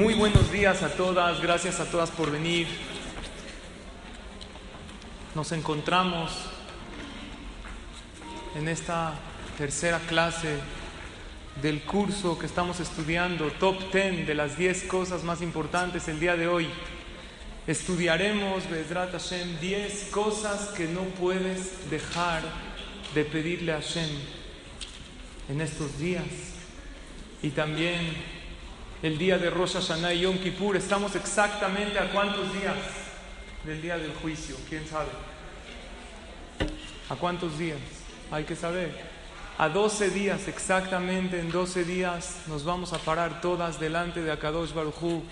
Muy buenos días a todas, gracias a todas por venir. Nos encontramos en esta tercera clase del curso que estamos estudiando, Top 10 de las 10 cosas más importantes el día de hoy. Estudiaremos, Bedrat Hashem, 10 cosas que no puedes dejar de pedirle a Hashem en estos días. Y también el día de Rosh Hashanah y Yom Kippur. Estamos exactamente a cuántos días del día del juicio, ¿quién sabe? ¿A cuántos días? Hay que saber. A 12 días, exactamente en 12 días, nos vamos a parar todas delante de Akadosh Baruchu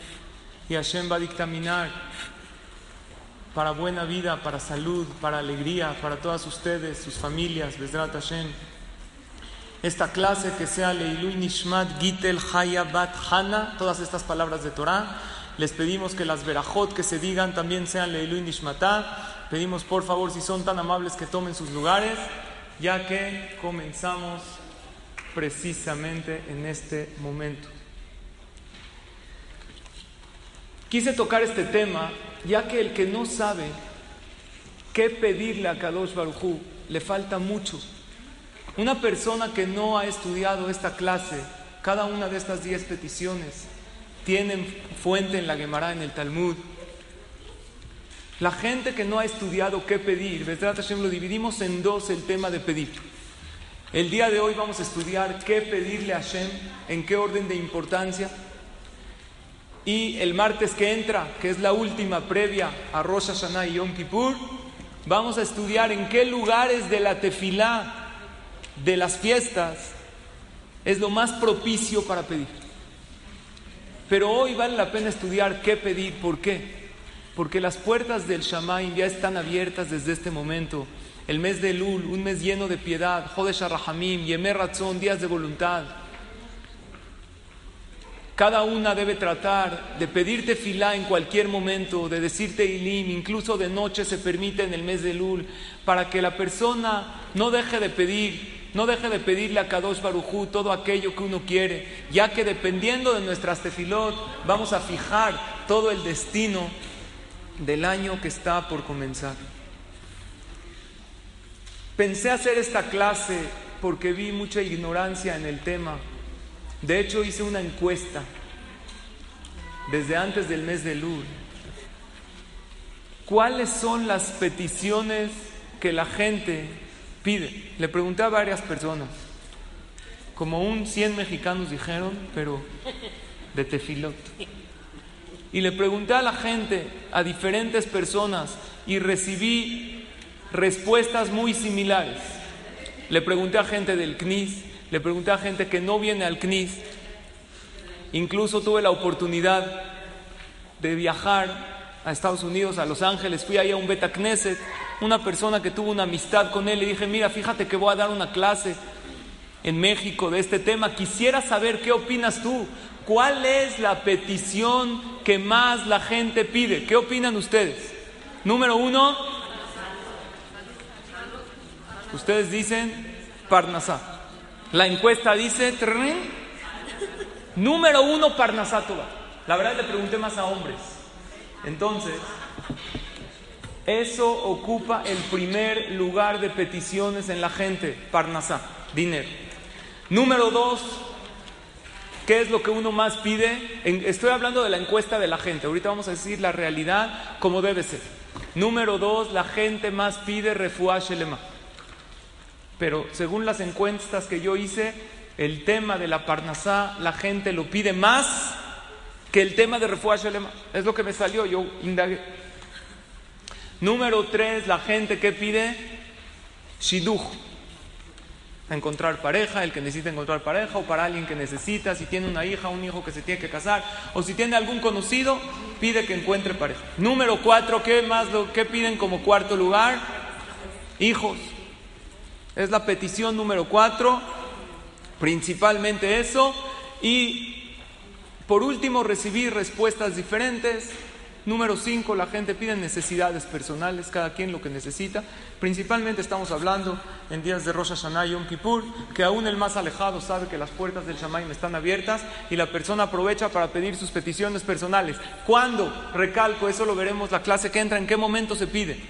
y Hashem va a dictaminar para buena vida, para salud, para alegría, para todas ustedes, sus familias, Besrat Hashem. Esta clase que sea Leilui Nishmat Gitel Haya Bat Hana, todas estas palabras de Torah. Les pedimos que las verajot que se digan también sean Leilui Nishmatá. Pedimos por favor, si son tan amables, que tomen sus lugares, ya que comenzamos precisamente en este momento. Quise tocar este tema, ya que el que no sabe qué pedirle a Kadosh Barujú le falta mucho. Una persona que no ha estudiado esta clase, cada una de estas diez peticiones, tienen fuente en la Gemara, en el Talmud. La gente que no ha estudiado qué pedir, Hashem lo dividimos en dos el tema de pedir. El día de hoy vamos a estudiar qué pedirle a Hashem, en qué orden de importancia. Y el martes que entra, que es la última previa a Rosh Hashanah y Yom Kippur, vamos a estudiar en qué lugares de la tefilá de las fiestas es lo más propicio para pedir. Pero hoy vale la pena estudiar qué pedir, ¿por qué? Porque las puertas del Shamaim ya están abiertas desde este momento. El mes de Lul, un mes lleno de piedad, Jodesh Rahamim, Yemer Ratzon, días de voluntad. Cada una debe tratar de pedirte filá en cualquier momento, de decirte ilim, incluso de noche se permite en el mes de Lul, para que la persona no deje de pedir no deje de pedirle a Kadosh Barujú todo aquello que uno quiere, ya que dependiendo de nuestras tefilot vamos a fijar todo el destino del año que está por comenzar. Pensé hacer esta clase porque vi mucha ignorancia en el tema. De hecho, hice una encuesta desde antes del mes de Lul. ¿Cuáles son las peticiones que la gente Le pregunté a varias personas, como un 100 mexicanos dijeron, pero de tefilot. Y le pregunté a la gente, a diferentes personas, y recibí respuestas muy similares. Le pregunté a gente del CNIS, le pregunté a gente que no viene al CNIS. Incluso tuve la oportunidad de viajar a Estados Unidos, a Los Ángeles, fui ahí a un Beta Knesset, una persona que tuvo una amistad con él, le dije, mira, fíjate que voy a dar una clase en México de este tema, quisiera saber qué opinas tú, cuál es la petición que más la gente pide, ¿qué opinan ustedes? Número uno, ustedes dicen Parnasá. La encuesta dice, número uno, Parnasá La verdad le pregunté más a hombres. Entonces, eso ocupa el primer lugar de peticiones en la gente, Parnasá, dinero. Número dos, ¿qué es lo que uno más pide? estoy hablando de la encuesta de la gente, ahorita vamos a decir la realidad como debe ser. Número dos, la gente más pide shelema. Pero según las encuestas que yo hice, el tema de la Parnasá, la gente lo pide más que el tema de Shalema. Es lo que me salió, yo indagué. Número tres, la gente que pide shiduch. Encontrar pareja, el que necesita encontrar pareja, o para alguien que necesita, si tiene una hija, un hijo que se tiene que casar, o si tiene algún conocido, pide que encuentre pareja. Número cuatro, ¿qué más lo que piden como cuarto lugar? Hijos. Es la petición número cuatro, principalmente eso, y por último, recibí respuestas diferentes. Número cinco, la gente pide necesidades personales, cada quien lo que necesita. Principalmente estamos hablando en días de Rosh Hashanah y Yom Kippur, que aún el más alejado sabe que las puertas del Shamaim están abiertas y la persona aprovecha para pedir sus peticiones personales. ¿Cuándo? Recalco, eso lo veremos la clase que entra, en qué momento se pide.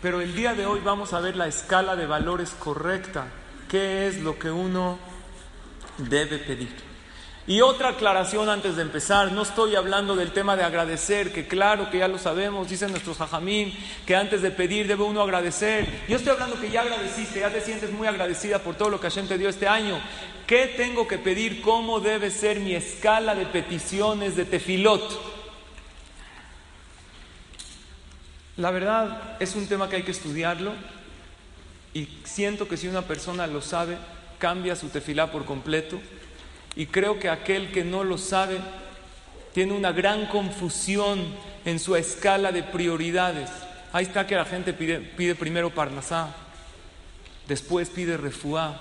Pero el día de hoy vamos a ver la escala de valores correcta. ¿Qué es lo que uno debe pedir? Y otra aclaración antes de empezar, no estoy hablando del tema de agradecer, que claro que ya lo sabemos, dicen nuestros jajamín, que antes de pedir debe uno agradecer. Yo estoy hablando que ya agradeciste, ya te sientes muy agradecida por todo lo que Hashem te dio este año. ¿Qué tengo que pedir? ¿Cómo debe ser mi escala de peticiones de tefilot? La verdad es un tema que hay que estudiarlo y siento que si una persona lo sabe, cambia su tefilá por completo y creo que aquel que no lo sabe tiene una gran confusión en su escala de prioridades. Ahí está que la gente pide, primero Parnasá, después pide refuá,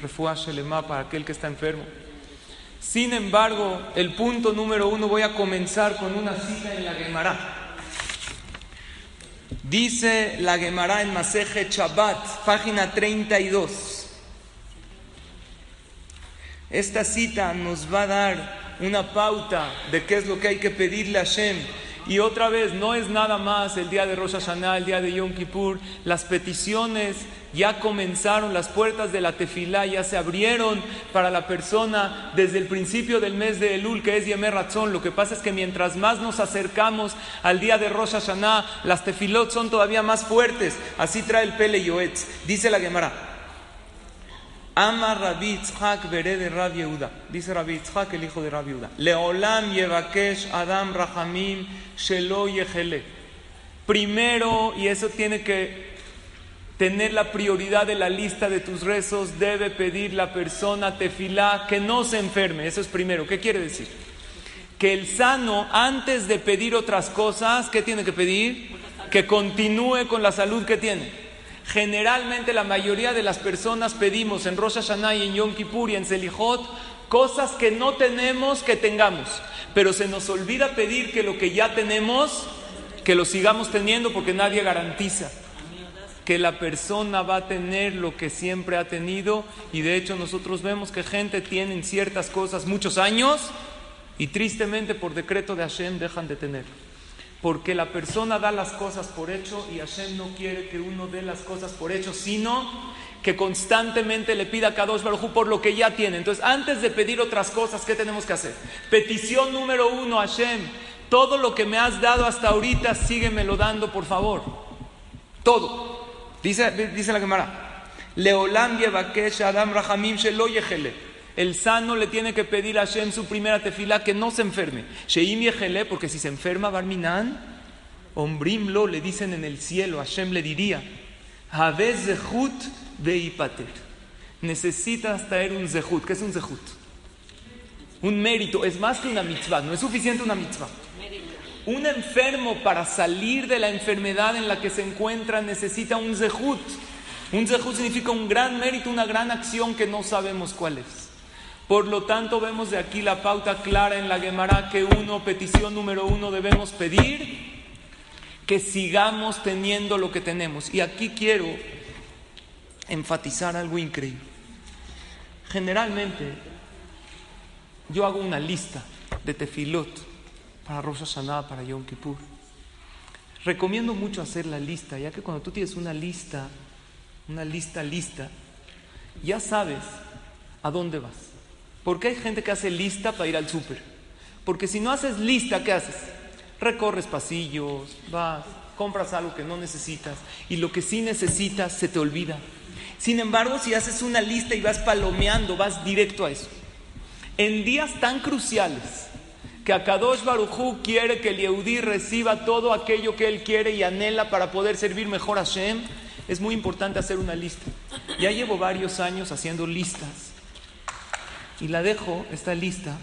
refuá Shelema para aquel que está enfermo. Sin embargo, el punto número uno voy a comenzar con una cita en la Gemara. Dice la Gemara en Maseje Chabat, página 32. Esta cita nos va a dar una pauta de qué es lo que hay que pedirle a Hashem. Y otra vez, no es nada más el día de Rosh Hashanah, el día de Yom Kippur. Las peticiones ya comenzaron, las puertas de la tefilá ya se abrieron para la persona desde el principio del mes de Elul, que es Yemer Ratzon. Lo que pasa es que mientras más nos acercamos al día de Rosh Hashanah, las tefilot son todavía más fuertes. Así trae el Pele Yoetz. Dice la Gemara. Ama Rabbi Tzchak de Rabbi Yehuda. Dice Rabbi Tzchak, el hijo de Rabbi Yehuda. Leolam Yevakesh Adam Rahamim Shelo Yehele. Primero, y eso tiene que tener la prioridad de la lista de tus rezos, debe pedir la persona tefilá que no se enferme. Eso es primero. ¿Qué quiere decir? Que el sano, antes de pedir otras cosas, ¿qué tiene que pedir? Que continúe con la salud que tiene. Generalmente la mayoría de las personas pedimos en Rosh Hashanah y en Yom Kippur y en Selijot cosas que no tenemos que tengamos. Pero se nos olvida pedir que lo que ya tenemos, que lo sigamos teniendo porque nadie garantiza que la persona va a tener lo que siempre ha tenido y de hecho nosotros vemos que gente tiene ciertas cosas muchos años y tristemente por decreto de Hashem dejan de tener porque la persona da las cosas por hecho y Hashem no quiere que uno dé las cosas por hecho, sino que constantemente le pida a Kadosh Baruj por lo que ya tiene. Entonces, antes de pedir otras cosas, ¿qué tenemos que hacer? Petición número uno, Hashem, todo lo que me has dado hasta ahorita, síguemelo dando, por favor. Todo. Dice, dice la Gemara. Leolam Adam Rahamim Shelo el sano le tiene que pedir a Hashem su primera tefila que no se enferme. Sheim Yehele, porque si se enferma Barminan, Ombrimlo le dicen en el cielo, Hashem le diría, Havez Zehut de Ipater. Necesitas traer un Zehut. ¿Qué es un Zehut? Un mérito. Es más que una mitzvah. No es suficiente una mitzvah. Un enfermo para salir de la enfermedad en la que se encuentra necesita un Zehut. Un Zehut significa un gran mérito, una gran acción que no sabemos cuál es. Por lo tanto, vemos de aquí la pauta clara en la Gemara que uno, petición número uno, debemos pedir que sigamos teniendo lo que tenemos. Y aquí quiero enfatizar algo increíble. Generalmente, yo hago una lista de tefilot para Rosh Hashanah, para Yom Kippur. Recomiendo mucho hacer la lista, ya que cuando tú tienes una lista, una lista lista, ya sabes a dónde vas. ¿Por qué hay gente que hace lista para ir al súper? Porque si no haces lista, ¿qué haces? Recorres pasillos, vas, compras algo que no necesitas y lo que sí necesitas se te olvida. Sin embargo, si haces una lista y vas palomeando, vas directo a eso. En días tan cruciales que Akadosh Baruchú quiere que el Yehudí reciba todo aquello que él quiere y anhela para poder servir mejor a Shem, es muy importante hacer una lista. Ya llevo varios años haciendo listas y la dejo, esta lista,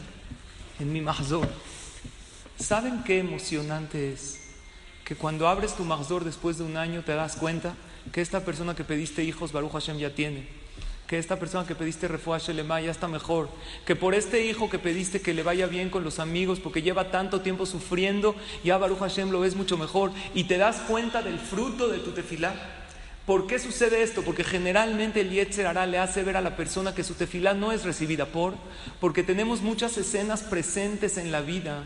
en mi mahzor. ¿Saben qué emocionante es? Que cuando abres tu mahzor después de un año te das cuenta que esta persona que pediste hijos, Baruch Hashem ya tiene. que esta persona que pediste refuaje le ya está mejor, que por este hijo que pediste que le vaya bien con los amigos, porque lleva tanto tiempo sufriendo, ya Baruch Hashem lo ves mucho mejor, y te das cuenta del fruto de tu tefilá. ¿Por qué sucede esto? Porque generalmente el Yetzer Hará le hace ver a la persona que su tefilá no es recibida por, porque tenemos muchas escenas presentes en la vida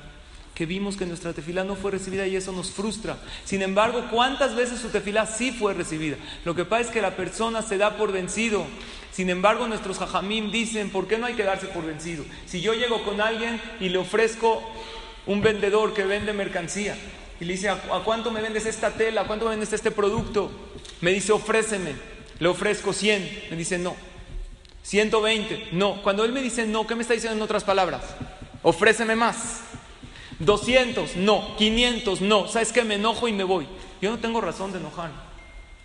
que vimos que nuestra tefilá no fue recibida y eso nos frustra. Sin embargo, ¿cuántas veces su tefilá sí fue recibida? Lo que pasa es que la persona se da por vencido. Sin embargo, nuestros jajamim dicen, ¿por qué no hay que darse por vencido? Si yo llego con alguien y le ofrezco un vendedor que vende mercancía y le dice, ¿a, cuánto me vendes esta tela? ¿A cuánto me vendes este producto? Me dice, ofréceme. Le ofrezco 100. Me dice, no. 120. No. Cuando él me dice no, ¿qué me está diciendo en otras palabras? Ofréceme más. 200, no, 500, no. ¿Sabes qué? Me enojo y me voy. Yo no tengo razón de enojar.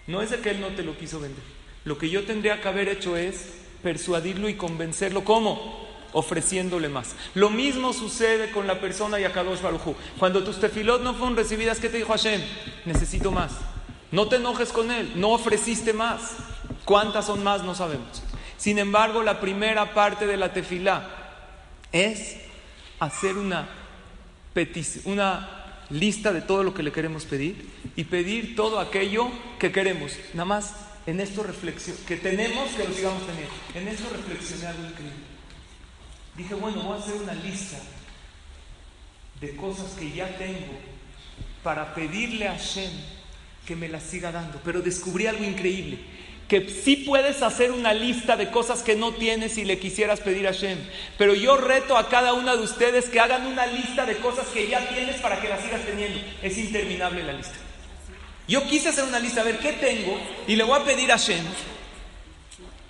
No es de que él no te lo quiso vender. Lo que yo tendría que haber hecho es persuadirlo y convencerlo. ¿Cómo? Ofreciéndole más. Lo mismo sucede con la persona Yakadosh Barujú. Cuando tus tefilot no fueron recibidas, ¿qué te dijo Hashem? Necesito más. No te enojes con él, no ofreciste más. ¿Cuántas son más? No sabemos. Sin embargo, la primera parte de la tefilá es hacer una lista de todo lo que le queremos pedir y pedir todo aquello que queremos. Nada más en esto reflexión, que tenemos que lo sigamos teniendo. En esto reflexioné algo increíble. Dije, bueno, voy a hacer una lista de cosas que ya tengo para pedirle a Shem que me las siga dando. Pero descubrí algo increíble que sí puedes hacer una lista de cosas que no tienes si le quisieras pedir a Shem. Pero yo reto a cada una de ustedes que hagan una lista de cosas que ya tienes para que las sigas teniendo. Es interminable la lista. Yo quise hacer una lista, a ver qué tengo, y le voy a pedir a Shem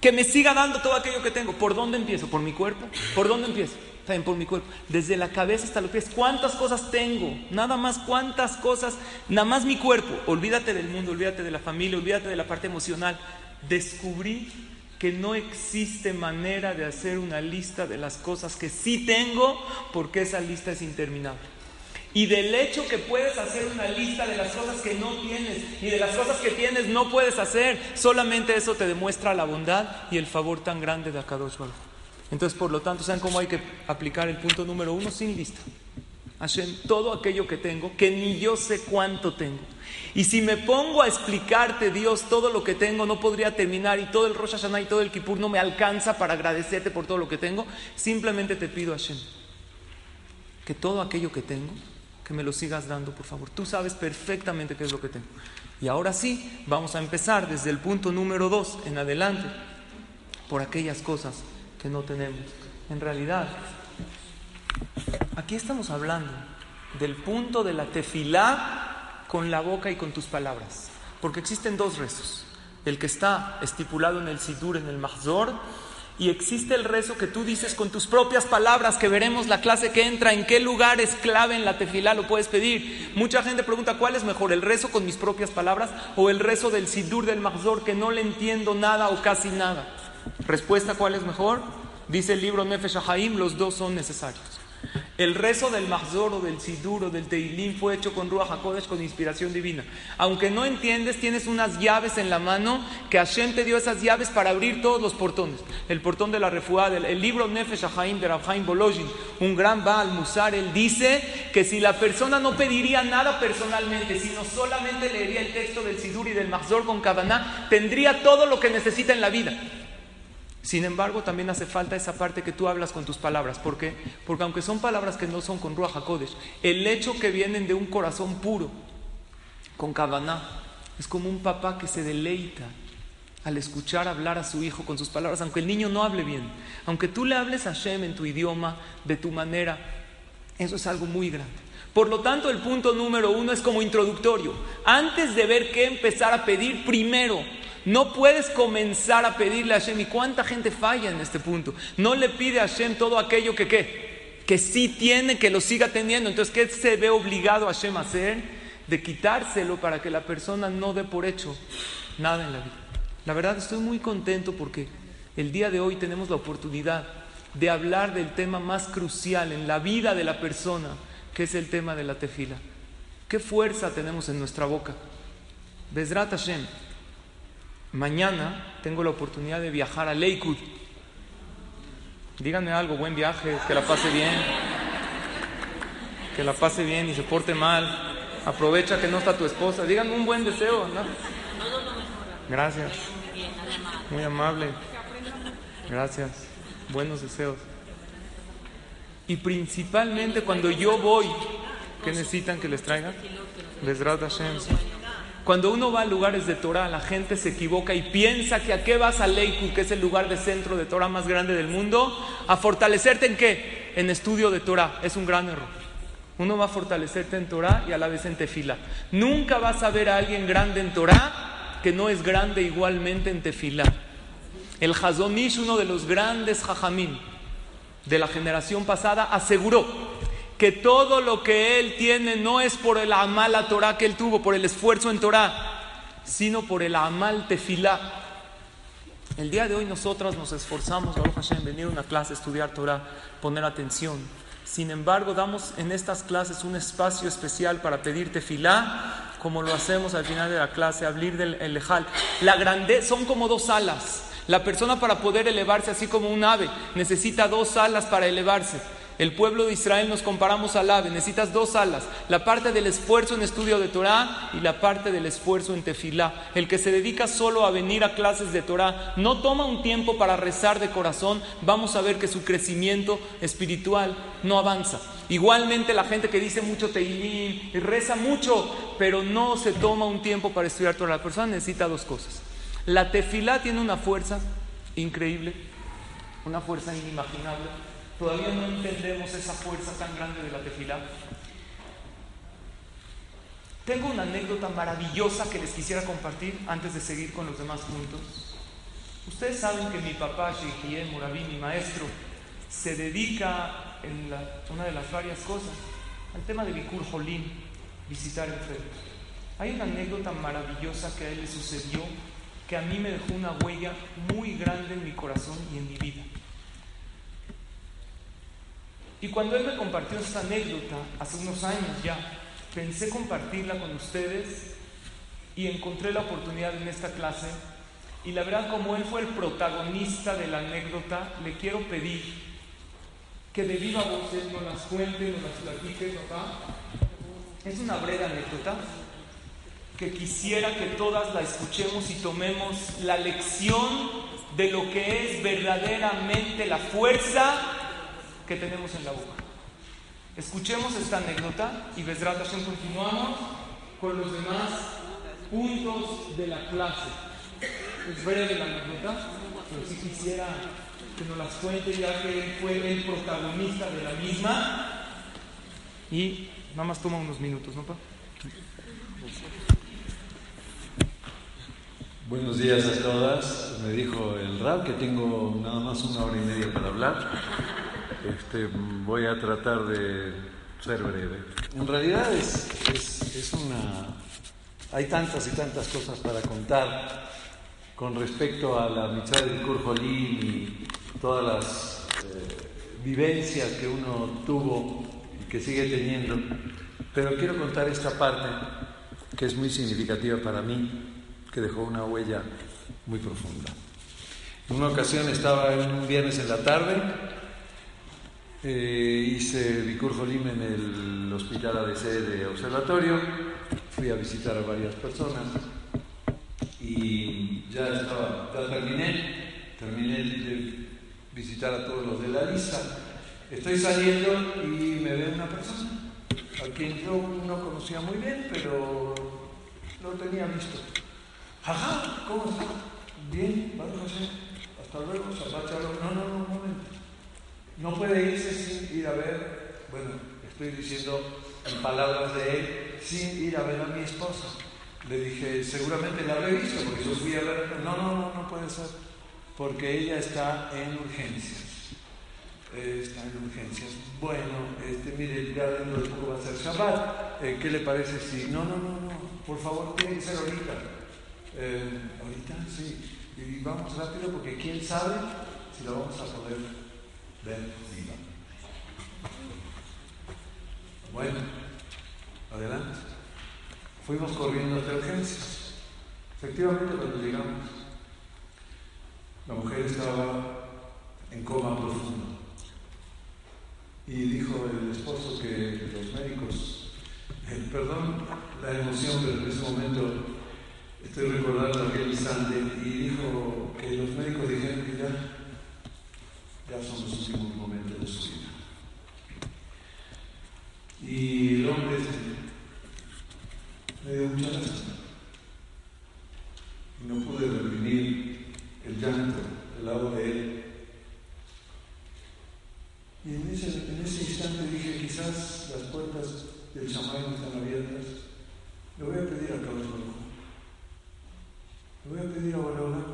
que me siga dando todo aquello que tengo. ¿Por dónde empiezo? ¿Por mi cuerpo? ¿Por dónde empiezo? También por mi cuerpo. Desde la cabeza hasta los pies. ¿Cuántas cosas tengo? Nada más cuántas cosas. Nada más mi cuerpo. Olvídate del mundo, olvídate de la familia, olvídate de la parte emocional descubrí que no existe manera de hacer una lista de las cosas que sí tengo porque esa lista es interminable. Y del hecho que puedes hacer una lista de las cosas que no tienes y de las cosas que tienes no puedes hacer, solamente eso te demuestra la bondad y el favor tan grande de Akadosh Baruch. Entonces, por lo tanto, ¿saben cómo hay que aplicar el punto número uno? Sin lista. Hashem, todo aquello que tengo, que ni yo sé cuánto tengo. Y si me pongo a explicarte, Dios, todo lo que tengo, no podría terminar y todo el Rosh Hashanah y todo el Kippur no me alcanza para agradecerte por todo lo que tengo. Simplemente te pido, Hashem, que todo aquello que tengo, que me lo sigas dando, por favor. Tú sabes perfectamente qué es lo que tengo. Y ahora sí, vamos a empezar desde el punto número dos en adelante, por aquellas cosas que no tenemos. En realidad, Aquí estamos hablando del punto de la tefilá con la boca y con tus palabras. Porque existen dos rezos. El que está estipulado en el Sidur, en el Mahzor, y existe el rezo que tú dices con tus propias palabras, que veremos la clase que entra, en qué lugar es clave en la tefilá, lo puedes pedir. Mucha gente pregunta, ¿cuál es mejor, el rezo con mis propias palabras o el rezo del Sidur, del Mahzor, que no le entiendo nada o casi nada? Respuesta, ¿cuál es mejor? Dice el libro Nefesh Haim, los dos son necesarios. El rezo del Mahzor o del Sidur o del Teilim fue hecho con Ruach HaKodesh, con inspiración divina. Aunque no entiendes, tienes unas llaves en la mano que Hashem te dio esas llaves para abrir todos los portones. El portón de la refuá, el libro Nefesh Haim de Rabhaim Bolojin, un gran Baal Musar, él dice que si la persona no pediría nada personalmente, sino solamente leería el texto del Sidur y del Mahzor con Kavaná, tendría todo lo que necesita en la vida. Sin embargo, también hace falta esa parte que tú hablas con tus palabras. ¿Por qué? Porque aunque son palabras que no son con Ruach HaKodesh, el hecho que vienen de un corazón puro, con Kavaná, es como un papá que se deleita al escuchar hablar a su hijo con sus palabras, aunque el niño no hable bien. Aunque tú le hables a Shem en tu idioma, de tu manera, eso es algo muy grande. Por lo tanto, el punto número uno es como introductorio. Antes de ver qué empezar a pedir, primero no puedes comenzar a pedirle a Hashem. ¿Y cuánta gente falla en este punto? No le pide a Hashem todo aquello que ¿qué? Que sí tiene, que lo siga teniendo. Entonces, ¿qué se ve obligado a Hashem a hacer? De quitárselo para que la persona no dé por hecho nada en la vida. La verdad, estoy muy contento porque el día de hoy tenemos la oportunidad de hablar del tema más crucial en la vida de la persona, que es el tema de la tefila. ¿Qué fuerza tenemos en nuestra boca? Besrat Hashem Mañana tengo la oportunidad de viajar a Lakewood. Díganme algo, buen viaje, que la pase bien. Que la pase bien y se porte mal. Aprovecha que no está tu esposa. Díganme un buen deseo. ¿no? Gracias. Muy amable. Gracias. Buenos deseos. Y principalmente cuando yo voy, ¿qué necesitan que les traiga? Besrat Hashem. Cuando uno va a lugares de Torah, la gente se equivoca y piensa que a qué vas a Leiku, que es el lugar de centro de Torah más grande del mundo, a fortalecerte en qué? En estudio de Torah. Es un gran error. Uno va a fortalecerte en Torah y a la vez en tefila. Nunca vas a ver a alguien grande en Torah que no es grande igualmente en tefila. El Hazonish, uno de los grandes jajamín de la generación pasada, aseguró que todo lo que él tiene no es por el amal a Torah que él tuvo, por el esfuerzo en Torah, sino por el amal tefilá. El día de hoy nosotras nos esforzamos, Baruch Hashem, venir a una clase, estudiar Torah, poner atención. Sin embargo, damos en estas clases un espacio especial para pedir tefilá, como lo hacemos al final de la clase, abrir del el. La grandeza son como dos alas. La persona para poder elevarse, así como un ave, necesita dos alas para elevarse. El pueblo de Israel nos comparamos al ave, necesitas dos alas, la parte del esfuerzo en estudio de Torah y la parte del esfuerzo en tefilá. El que se dedica solo a venir a clases de Torah no toma un tiempo para rezar de corazón, vamos a ver que su crecimiento espiritual no avanza. Igualmente la gente que dice mucho teilín y reza mucho, pero no se toma un tiempo para estudiar Torah. La persona necesita dos cosas. La tefilá tiene una fuerza increíble, una fuerza inimaginable Todavía no entendemos esa fuerza tan grande de la tefilá. Tengo una anécdota maravillosa que les quisiera compartir antes de seguir con los demás puntos. Ustedes saben que mi papá, Sheikhiye Murabi, mi maestro, se dedica en una de las varias cosas al tema de Bikur Jolim, visitar enfermos. Hay una anécdota maravillosa que a él le sucedió que a mí me dejó una huella muy grande en mi corazón y en mi vida. Y cuando él me compartió esta anécdota, hace unos años ya, pensé compartirla con ustedes y encontré la oportunidad en esta clase. Y la verdad, como él fue el protagonista de la anécdota, le quiero pedir que de viva voz él nos las cuente, nos las platique, papá. Es una breve anécdota que quisiera que todas la escuchemos y tomemos la lección de lo que es verdaderamente la fuerza que tenemos en la boca. Escuchemos esta anécdota y Besrat continuamos con los demás puntos de la clase. Es breve la anécdota, pero si quisiera que nos las cuente ya que fue el protagonista de la misma. Y nada más toma unos minutos, ¿no, pa? Buenos días a todas. Me dijo el rap que tengo nada más una hora y media para hablar. Este, voy a tratar de ser breve. En realidad es, es, una... Hay tantas y tantas cosas para contar con respecto a la mitzvah del Kurjolín y todas las eh, vivencias que uno tuvo y que sigue teniendo. Pero quiero contar esta parte que es muy significativa para mí, que dejó una huella muy profunda. En una ocasión estaba en un viernes en la tarde eh, hice Bicur Jolim en el hospital ADC de observatorio, fui a visitar a varias personas y ya estaba, ya terminé, terminé de visitar a todos los de la lista. Estoy saliendo y me ve una persona a quien yo no conocía muy bien, pero no tenía visto. Ajá, ¿cómo está? Bien, vamos a hacer. Hasta luego, No, no, no, un momento. No puede irse sin ir a ver, bueno, estoy diciendo en palabras de él, sin ir a ver a mi esposa. Le dije, seguramente la habré visto, porque yo fui a ver. No, no, no, no puede ser, porque ella está en urgencias. está en urgencias. Bueno, este, mire, ya dentro de poco va a ser Shabbat. Eh, ¿Qué le parece si.? No, no, no, no, por favor, tiene que ser ahorita. Eh, ahorita, sí. Y vamos rápido, porque quién sabe si la vamos a poder bueno, adelante. Fuimos corriendo hasta urgencias. Efectivamente, cuando llegamos, estaba en coma profundo. Y dijo el esposo que los médicos, eh, perdón la emoción, pero en ese momento estoy recordando aquel instante, y dijo que los médicos dijeron que ya, ya son los últimos momentos de su vida. Y el hombre me dio mucha lástima. Y no pude reprimir el llanto del lado de él. Y en ese, en ese instante dije, quizás las puertas del chamán están abiertas. Le voy a pedir a Carlos Le voy a pedir a Borola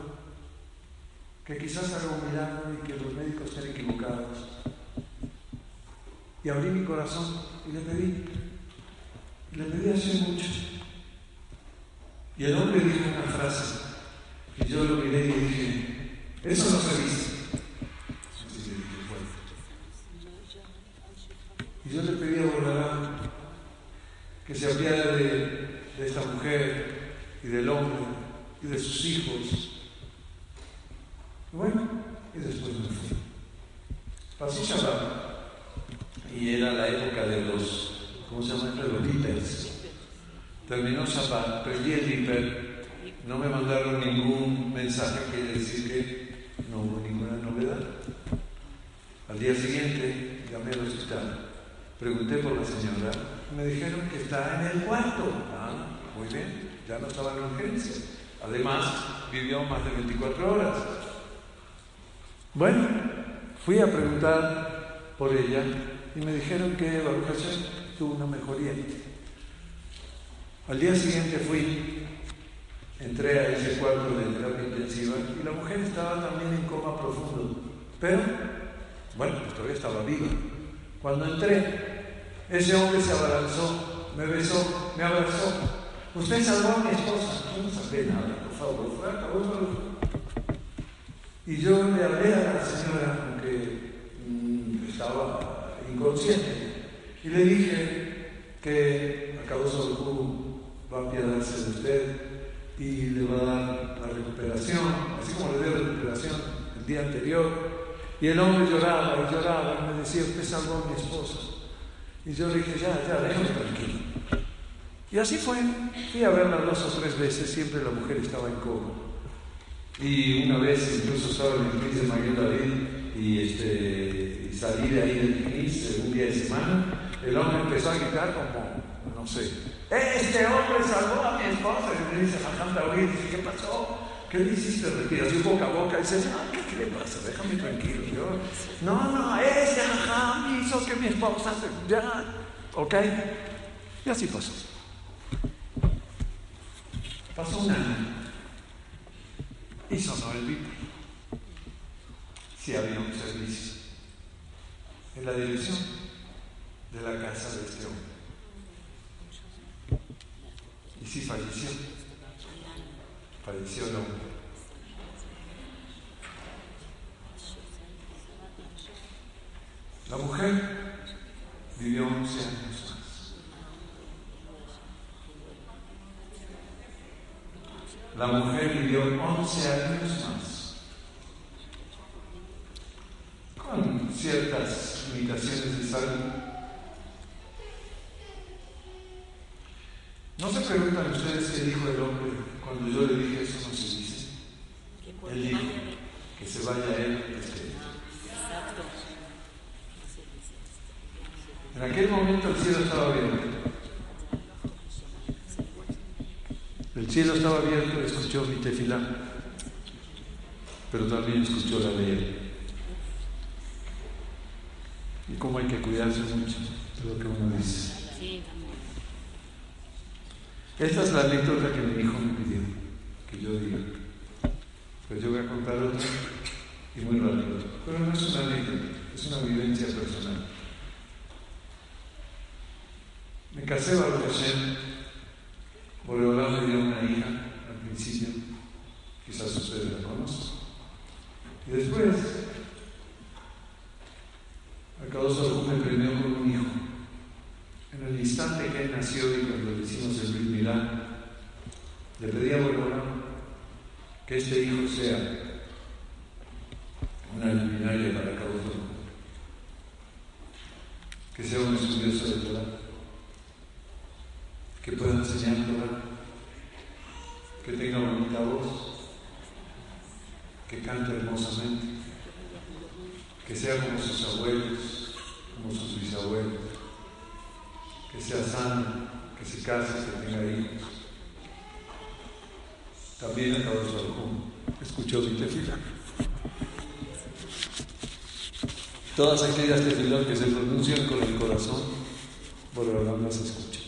que quizás haga un y que los médicos estén equivocados. Y abrí mi corazón y le pedí. Y le pedí hace mucho. Y el hombre dijo una frase. Y yo lo miré y dije, eso no se dice. Y yo le pedí a Borarán que se apiade de, de esta mujer y del hombre y de sus hijos. Bueno, y después me fui. Pasó Shabbat y era la época de los, ¿cómo se llama? Los líderes. Terminó Shabbat, perdí el hiper, no me mandaron ningún mensaje, quiere decir que no hubo ninguna novedad. Al día siguiente llamé al hospital, pregunté por la señora, me dijeron que está en el cuarto. Ah, muy bien, ya no estaba en urgencia. Además, vivió más de 24 horas. Bueno, fui a preguntar por ella y me dijeron que Baruch Hashem tuvo una mejoría. Al día siguiente fui, entré a ese cuarto de terapia intensiva y la mujer estaba también en coma profundo, pero, bueno, pues todavía estaba viva. Cuando entré, ese hombre se abalanzó, me besó, me abrazó. Usted salvó a mi esposa. Yo no sabía nada, por favor, Y yo le hablé a la señora, aunque mmm, estaba inconsciente. Y le dije que acabó su va a apiadarse de usted y le va a dar la recuperación, así como le dio la recuperación el día anterior. Y el hombre lloraba y lloraba y me decía, usted salvó a mi esposa. Y yo le dije, ya, ya, déjame tranquilo. Y así fue. Fui a verla dos o tres veces, siempre la mujer estaba en coma. Y una vez incluso estaba en el crisis de Maguel David y este, salí de ahí del CNIS un día de semana, el hombre empezó a gritar como, no sé, este hombre salvó a mi esposa. Y me dice, Jajam dice, ¿qué pasó? ¿Qué le hiciste? Respiración boca a boca. Y dice, ¿qué, le pasa? Déjame tranquilo. Yo, no, no, ese Jajam hizo que mi esposa se... Ya, ¿ok? Y así pasó. Pasó un año. Y sonó el bip. Si había un servicio en la dirección de la casa de este hombre. Y si falleció, falleció el hombre. La mujer vivió 11 años más. La mujer vivió 11 años más. Con ciertas limitaciones de salud. ¿No se preguntan ustedes qué dijo el hombre cuando yo le dije eso no se dice? Él dijo que se vaya a él. Este. En aquel momento el cielo estaba abierto. El cielo estaba abierto, escuchó mi tefilá, pero también escuchó la de él. Y cómo hay que cuidarse mucho de lo que uno dice. Esta es la anécdota que mi hijo me pidió que yo diga. Pues yo voy a contar otra y muy rápido. Pero no es una anécdota, es una vivencia personal. Me casé bajo Hashem, Boreolá me dio una hija al principio, quizás ustedes la conocen. Y después Akadosh me premió con un hijo. En el instante que él nació y cuando le hicimos el Brit Milán, le pedí a Borona que este hijo sea que sea un estudioso de Torah, que pueda enseñar Torah, que tenga bonita voz, que cante hermosamente, que sea como sus abuelos, como sus bisabuelos, que sea sano, que se case, que tenga hijos. También acabó su escuchó mi tefila. Todas aquellas tefilot que se pronuncian con el corazón, Borolán las escucha.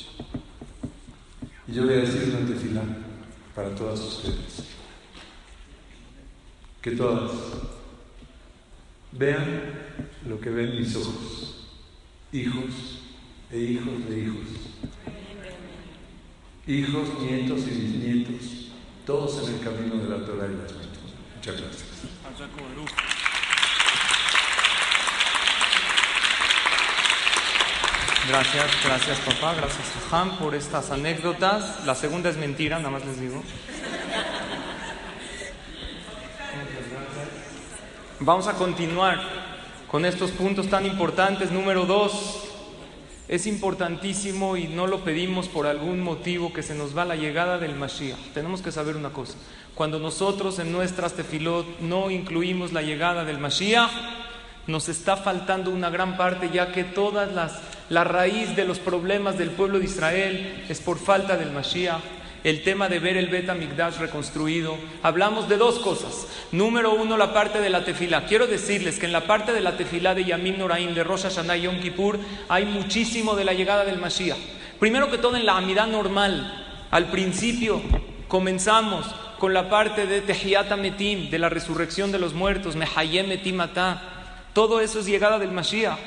Y yo voy a decir una tefila para todas ustedes. Que todas vean lo que ven mis ojos, hijos e hijos de hijos, hijos, nietos y bisnietos, todos en el camino de la Torah y las mitos. Muchas gracias. Gracias, gracias papá, gracias Han por estas anécdotas. La segunda es mentira, nada más les digo. Vamos a continuar con estos puntos tan importantes. Número dos, es importantísimo y no lo pedimos por algún motivo que se nos va la llegada del Mashiach. Tenemos que saber una cosa. Cuando nosotros en nuestras tefilot no incluimos la llegada del Mashiach, nos está faltando una gran parte, ya que todas las la raíz de los problemas del pueblo de Israel es por falta del Mashiach. El tema de ver el Bet Migdash reconstruido. Hablamos de dos cosas. Número uno, la parte de la tefila. Quiero decirles que en la parte de la tefila de Yamim Noraim, de Rosh Hashanah y Yom Kippur, hay muchísimo de la llegada del Mashiach. Primero que todo, en la amidad normal. Al principio comenzamos con la parte de Tehiyat Metim, de la resurrección de los muertos, Mehayem Metim Todo eso es llegada del Mashiach.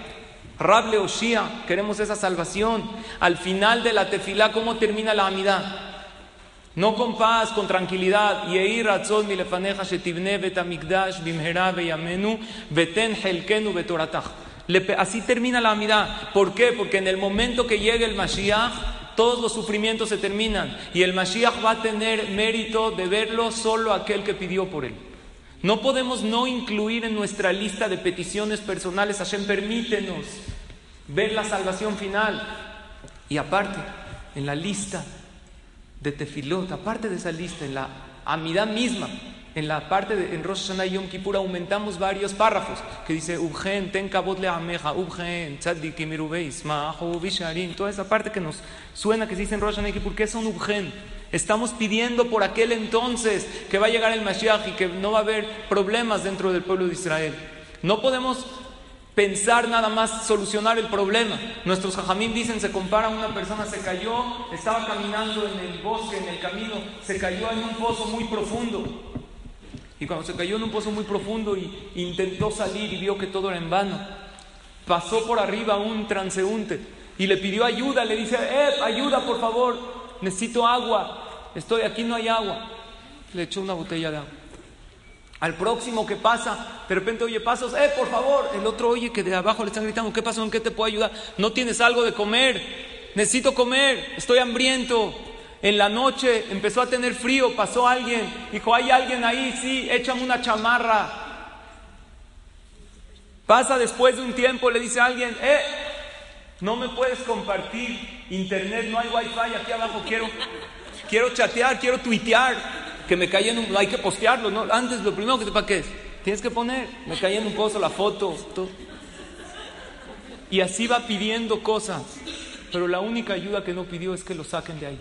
Rable Oshia, queremos esa salvación. Al final de la tefilá, ¿cómo termina la amidad? No con paz, con tranquilidad. Así termina la amidad. ¿Por qué? Porque en el momento que llegue el Mashiach, todos los sufrimientos se terminan. Y el Mashiach va a tener mérito de verlo solo aquel que pidió por él. No podemos no incluir en nuestra lista de peticiones personales, Hashem, permítenos ver la salvación final. Y aparte, en la lista de Tefilot, aparte de esa lista, en la amidad misma, en la parte de en Rosh Hashanah y Yom Kippur aumentamos varios párrafos que dice Ubgen, ten kabot le ameja, Ubgen, tzadikim irubeis, bisharim, toda esa parte que nos suena que se dice en Rosh Hashanah y Kippur, ¿qué son? Estamos pidiendo por aquel entonces que va a llegar el Mashiach y que no va a haber problemas dentro del pueblo de Israel. No podemos pensar nada más solucionar el problema. Nuestros jajamín dicen, se compara una persona, se cayó, estaba caminando en el bosque, en el camino, se cayó en un pozo muy profundo. Y cuando se cayó en un pozo muy profundo y intentó salir y vio que todo era en vano, pasó por arriba un transeúnte y le pidió ayuda, le dice, eh, ayuda por favor, necesito agua, estoy aquí, no hay agua. Le echó una botella de agua. Al próximo que pasa, de repente oye pasos, eh, por favor. El otro oye que de abajo le están gritando, ¿qué pasó? ¿En qué te puedo ayudar? No tienes algo de comer, necesito comer, estoy hambriento. En la noche empezó a tener frío, pasó alguien, dijo, ¿hay alguien ahí? Sí, échame una chamarra. Pasa después de un tiempo, le dice a alguien, eh, no me puedes compartir internet, no hay wifi aquí abajo, quiero, quiero chatear, quiero tuitear, que me cae en un, hay que postearlo, ¿no? Antes lo primero que te para qué es, tienes que poner, me cae en un pozo la foto, todo. Y así va pidiendo cosas, pero la única ayuda que no pidió es que lo saquen de ahí.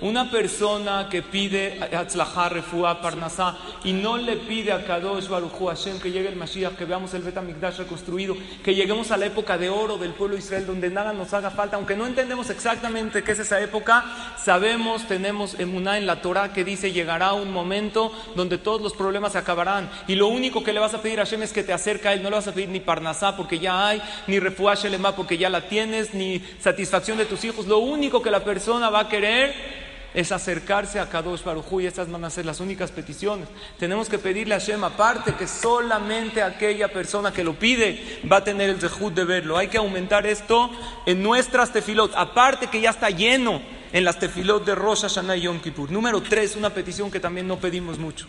Una persona que pide Atzlahar, Refuah, Parnasá y no le pide a Kadosh Baruch Hashem que llegue el Mashiach, que veamos el Betamikdash reconstruido, que lleguemos a la época de oro del pueblo de Israel donde nada nos haga falta, aunque no entendemos exactamente qué es esa época, sabemos, tenemos emuná en la Torah que dice llegará un momento donde todos los problemas se acabarán y lo único que le vas a pedir a Hashem es que te acerque a él, no le vas a pedir ni Parnasá porque ya hay, ni Refuah Shelema porque ya la tienes, ni satisfacción de tus hijos, lo único que la persona va a querer es acercarse a Kadosh Baruj y estas van a ser las únicas peticiones. Tenemos que pedirle a Hashem aparte que solamente aquella persona que lo pide va a tener el zehut de verlo. Hay que aumentar esto en nuestras tefilot, aparte que ya está lleno en las tefilot de Rosh Hashanah y Yom Kippur. Número tres, una petición que también no pedimos mucho.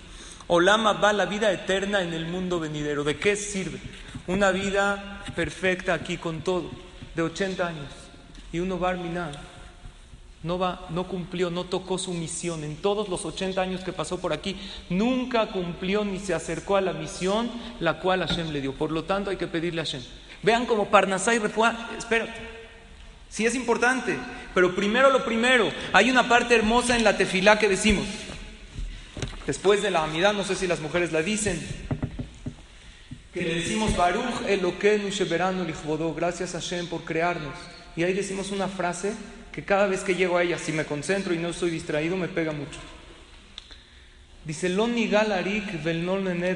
Olama va la vida eterna en el mundo venidero. ¿De qué sirve? Una vida perfecta aquí con todo de 80 años y uno va no, va, no cumplió, no tocó su misión. En todos los 80 años que pasó por aquí, nunca cumplió ni se acercó a la misión la cual Hashem le dio. Por lo tanto, hay que pedirle a Hashem. Vean como Parnasá y Refuá, espera, sí es importante, pero primero lo primero, hay una parte hermosa en la tefilá que decimos. Después de la amidad, no sé si las mujeres la dicen, que le decimos Baruch Eloquenu Sheberanu Lichvodó, gracias a Hashem por crearnos. Y ahí decimos una frase que cada vez que llego a ella, si me concentro y no estoy distraído, me pega mucho. Dice,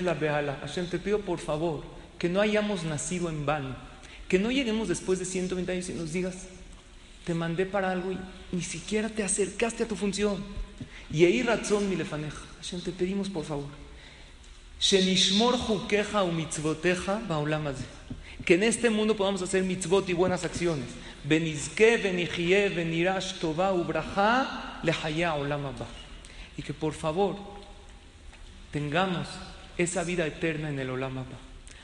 la behala. Hashem, te pido por favor que no hayamos nacido en vano, que no lleguemos después de 120 años y nos digas, te mandé para algo y ni siquiera te acercaste a tu función. Y ahí razón mi lefaneja. Hashem, te pedimos por favor. Que en este mundo podamos hacer mitzvot y buenas acciones. Y que por favor tengamos esa vida eterna en el Olam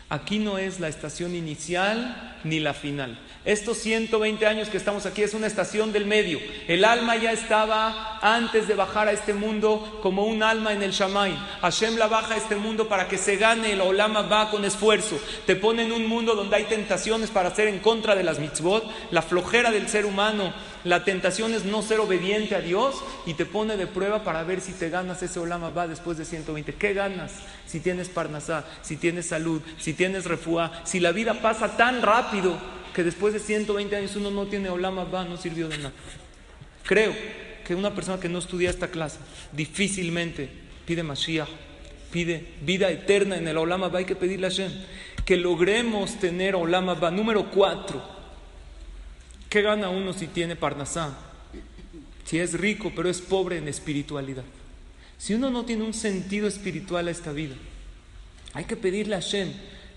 Aquí no es la estación inicial ni la final. Estos 120 años que estamos aquí es una estación del medio. El alma ya estaba antes de bajar a este mundo como un alma en el Shamay. Hashem la baja a este mundo para que se gane el Olama va con esfuerzo. Te pone en un mundo donde hay tentaciones para hacer en contra de las mitzvot, la flojera del ser humano la tentación es no ser obediente a Dios y te pone de prueba para ver si te ganas ese Olama va después de 120. ¿Qué ganas? Si tienes Parnasá, si tienes salud, si tienes refuá, si la vida pasa tan rápido que después de 120 años uno no tiene Olama va, no sirvió de nada. Creo que una persona que no estudia esta clase difícilmente pide Mashiach, pide vida eterna en el Olama va. Hay que pedirle a Hashem que logremos tener Olama va. Número cuatro ¿Qué gana uno si tiene Parnasá? Si es rico, pero es pobre en espiritualidad. Si uno no tiene un sentido espiritual a esta vida, hay que pedirle a Hashem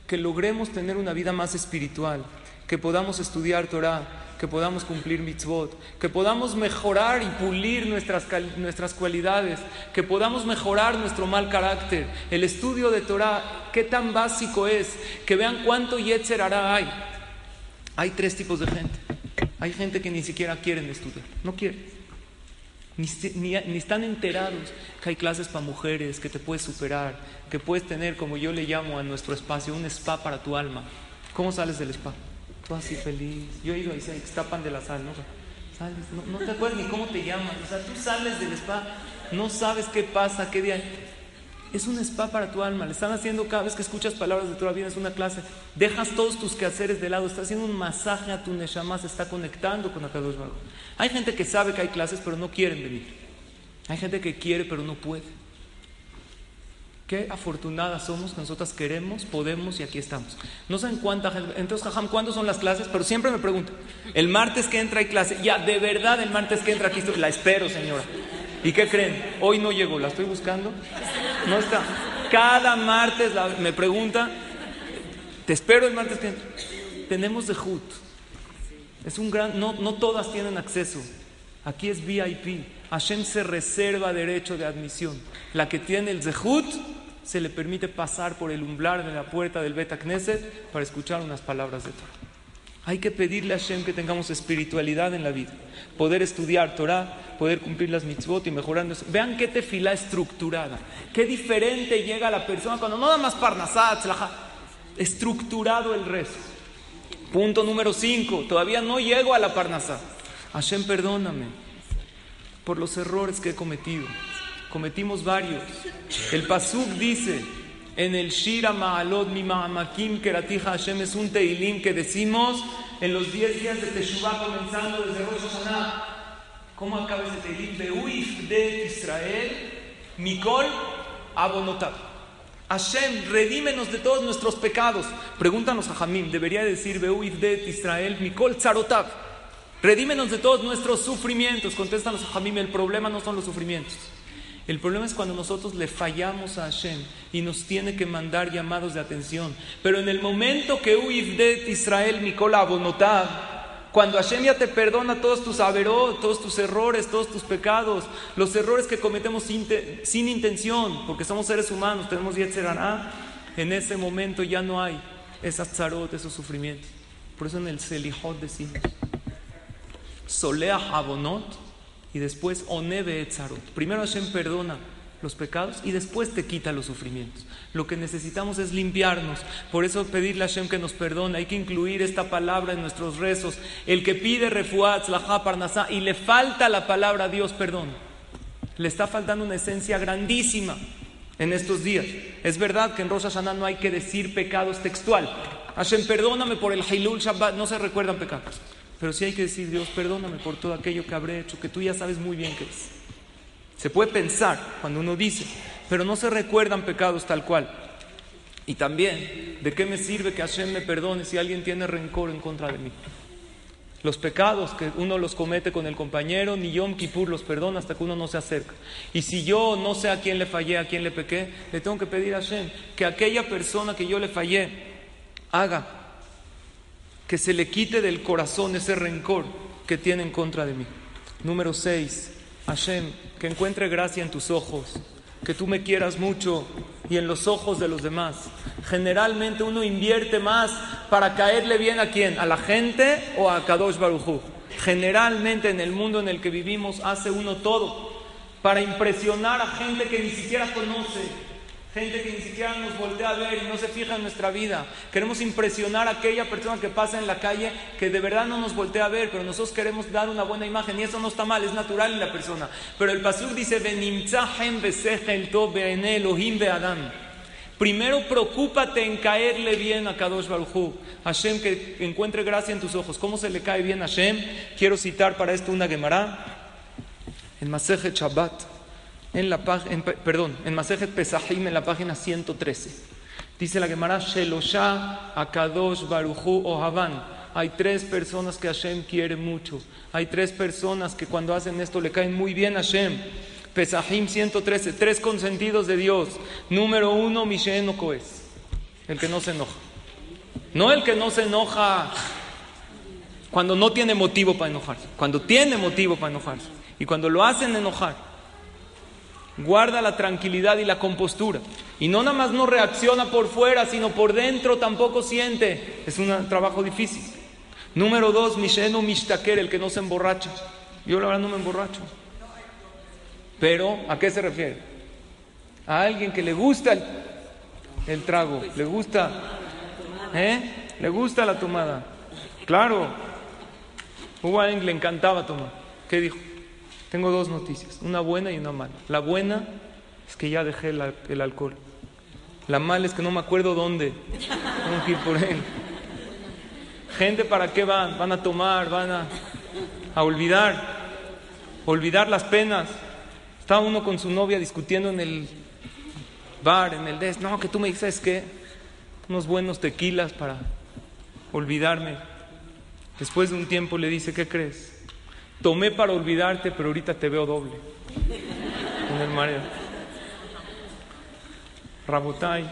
que logremos tener una vida más espiritual, que podamos estudiar Torah, que podamos cumplir mitzvot, que podamos mejorar y pulir nuestras, nuestras cualidades, que podamos mejorar nuestro mal carácter. El estudio de Torah, qué tan básico es, que vean cuánto Yetzer hará hay. Hay tres tipos de gente. Hay gente que ni siquiera quieren estudiar, no quieren. Ni, están enterados que hay clases para mujeres, que te puedes superar, que puedes tener, como yo le llamo a nuestro espacio, un spa para tu alma. ¿Cómo sales del spa? Tú así feliz. Yo he ido y se extapan de la sal, ¿no? Sales, no, te acuerdas ni cómo te llaman. O sea, tú sales del spa, no sabes qué pasa, qué día. Es un spa para tu alma. Le están haciendo cada vez que escuchas palabras de Torah, vienes una clase, dejas todos tus quehaceres de lado, estás haciendo un masaje a tu neshama, se está conectando con Akadosh Baruch. Hay gente que sabe que hay clases, pero no quieren venir. Hay gente que quiere, pero no puede. Qué afortunadas somos que nosotras queremos, podemos y aquí estamos. No saben cuánta gente. Entonces, Jajam, ¿cuándo son las clases? Pero siempre me pregunto El martes que entra hay clase. Ya, de verdad, el martes que entra aquí estoy. La espero, señora. ¿Y qué creen? Hoy no llegó, la estoy buscando. No está. Cada martes me pregunta, te espero el martes tenemos de HUT. Es un gran, no, no todas tienen acceso. Aquí es VIP. Hashem se reserva derecho de admisión. La que tiene el Zehut se le permite pasar por el umbral de la puerta del Beta Knesset para escuchar unas palabras de Torah. Hay que pedirle a Hashem que tengamos espiritualidad en la vida, poder estudiar Torah, poder cumplir las mitzvot y mejorando eso. Vean qué tefila estructurada, qué diferente llega la persona cuando no da más parnasat, estructurado el resto. Punto número 5, todavía no llego a la parnasat. Hashem, perdóname por los errores que he cometido. Cometimos varios. El Pasuk dice, en el Shira Ma'alot Mi Ma'amakim Keratija Hashem es un teilim que decimos en los 10 días de Teshuvah comenzando desde Rosh Hashanah. ¿Cómo acaba ese teilim? Beuif de Israel Mikol Abonotab. Hashem, redímenos de todos nuestros pecados. Pregúntanos a Jamim, debería decir Beuif de Israel Mikol Tzarotab. Redímenos de todos nuestros sufrimientos. Contéstanos a Jamim, el problema no son los sufrimientos. El problema es cuando nosotros le fallamos a Hashem y nos tiene que mandar llamados de atención. Pero en el momento que de Israel Mikola Abonotab, cuando Hashem ya te perdona todos tus averot, todos tus errores, todos tus pecados, los errores que cometemos sin, intención, porque somos seres humanos, tenemos Yetzerará, en ese momento ya no hay esas tzarot, esos sufrimientos. Por eso en el Selihot decimos, Solea Habonot y después Onebe Etzarot. Primero Hashem perdona los pecados y después te quita los sufrimientos. Lo que necesitamos es limpiarnos. Por eso pedirle a Hashem que nos perdone. Hay que incluir esta palabra en nuestros rezos. El que pide refuat, la parnasá y le falta la palabra Dios perdón. Le está faltando una esencia grandísima en estos días. Es verdad que en Rosh Hashanah no hay que decir pecados textual. Hashem, perdóname por el Hailul Shabbat. No se recuerdan pecados. Pero sí hay que decir, Dios, perdóname por todo aquello que habré hecho, que tú ya sabes muy bien qué es. Se puede pensar cuando uno dice, pero no se recuerdan pecados tal cual. Y también, ¿de qué me sirve que Hashem me perdone si alguien tiene rencor en contra de mí? Los pecados que uno los comete con el compañero, ni Yom Kippur los perdona hasta que uno no se acerca. Y si yo no sé a quién le fallé, a quién le pequé, le tengo que pedir a Hashem que aquella persona que yo le fallé haga que se le quite del corazón ese rencor que tiene en contra de mí. Número 6. Hashem, que encuentre gracia en tus ojos, que tú me quieras mucho y en los ojos de los demás. Generalmente uno invierte más para caerle bien a quién, a la gente o a Kadosh Barujú. Generalmente en el mundo en el que vivimos hace uno todo para impresionar a gente que ni siquiera conoce, Gente que ni siquiera nos voltea a ver y no se fija en nuestra vida. Queremos impresionar a aquella persona que pasa en la calle que de verdad no nos voltea a ver, pero nosotros queremos dar una buena imagen y eso no está mal, es natural en la persona. Pero el pasuk dice. Primero preocúpate en caerle bien a Kadosh Baruj Hashem que encuentre gracia en tus ojos. ¿Cómo se le cae bien a Hashem? Quiero citar para esto una Gemara en Maseje Shabbat en la en, perdón, en Masejet Pesahim en la página 113. Dice la Gemara Shelosha Akadosh Baruchu Ohavan. Hay tres personas que Hashem quiere mucho. Hay tres personas que cuando hacen esto le caen muy bien a Hashem. Pesahim 113, tres consentidos de Dios. Número uno, Mishen Koes, el que no se enoja. No el que no se enoja cuando no tiene motivo para enojarse, cuando tiene motivo para enojarse. Y cuando lo hacen enojar guarda la tranquilidad y la compostura. Y no nada más no reacciona por fuera, sino por dentro tampoco siente. Es un trabajo difícil. Número dos, Mishenu Mishtaker, el que no se emborracha. Yo la verdad no me emborracho. Pero, ¿a qué se refiere? A alguien que le gusta el, trago, le gusta, ¿eh? Le gusta la tomada. Claro. Que le encantaba tomar. ¿Qué dijo? Tengo dos noticias, una buena y una mala. La buena es que ya dejé el, alcohol. La mala es que no me acuerdo dónde. Tengo que ir por él. Gente, ¿para qué van? Van a tomar, van a, a olvidar, olvidar las penas. Estaba uno con su novia discutiendo en el bar, en el des. No, que tú me dices que unos buenos tequilas para olvidarme. Después de un tiempo le dice, ¿qué crees? Tomé para olvidarte, pero ahorita te veo doble. Con el mareo. Rabotai,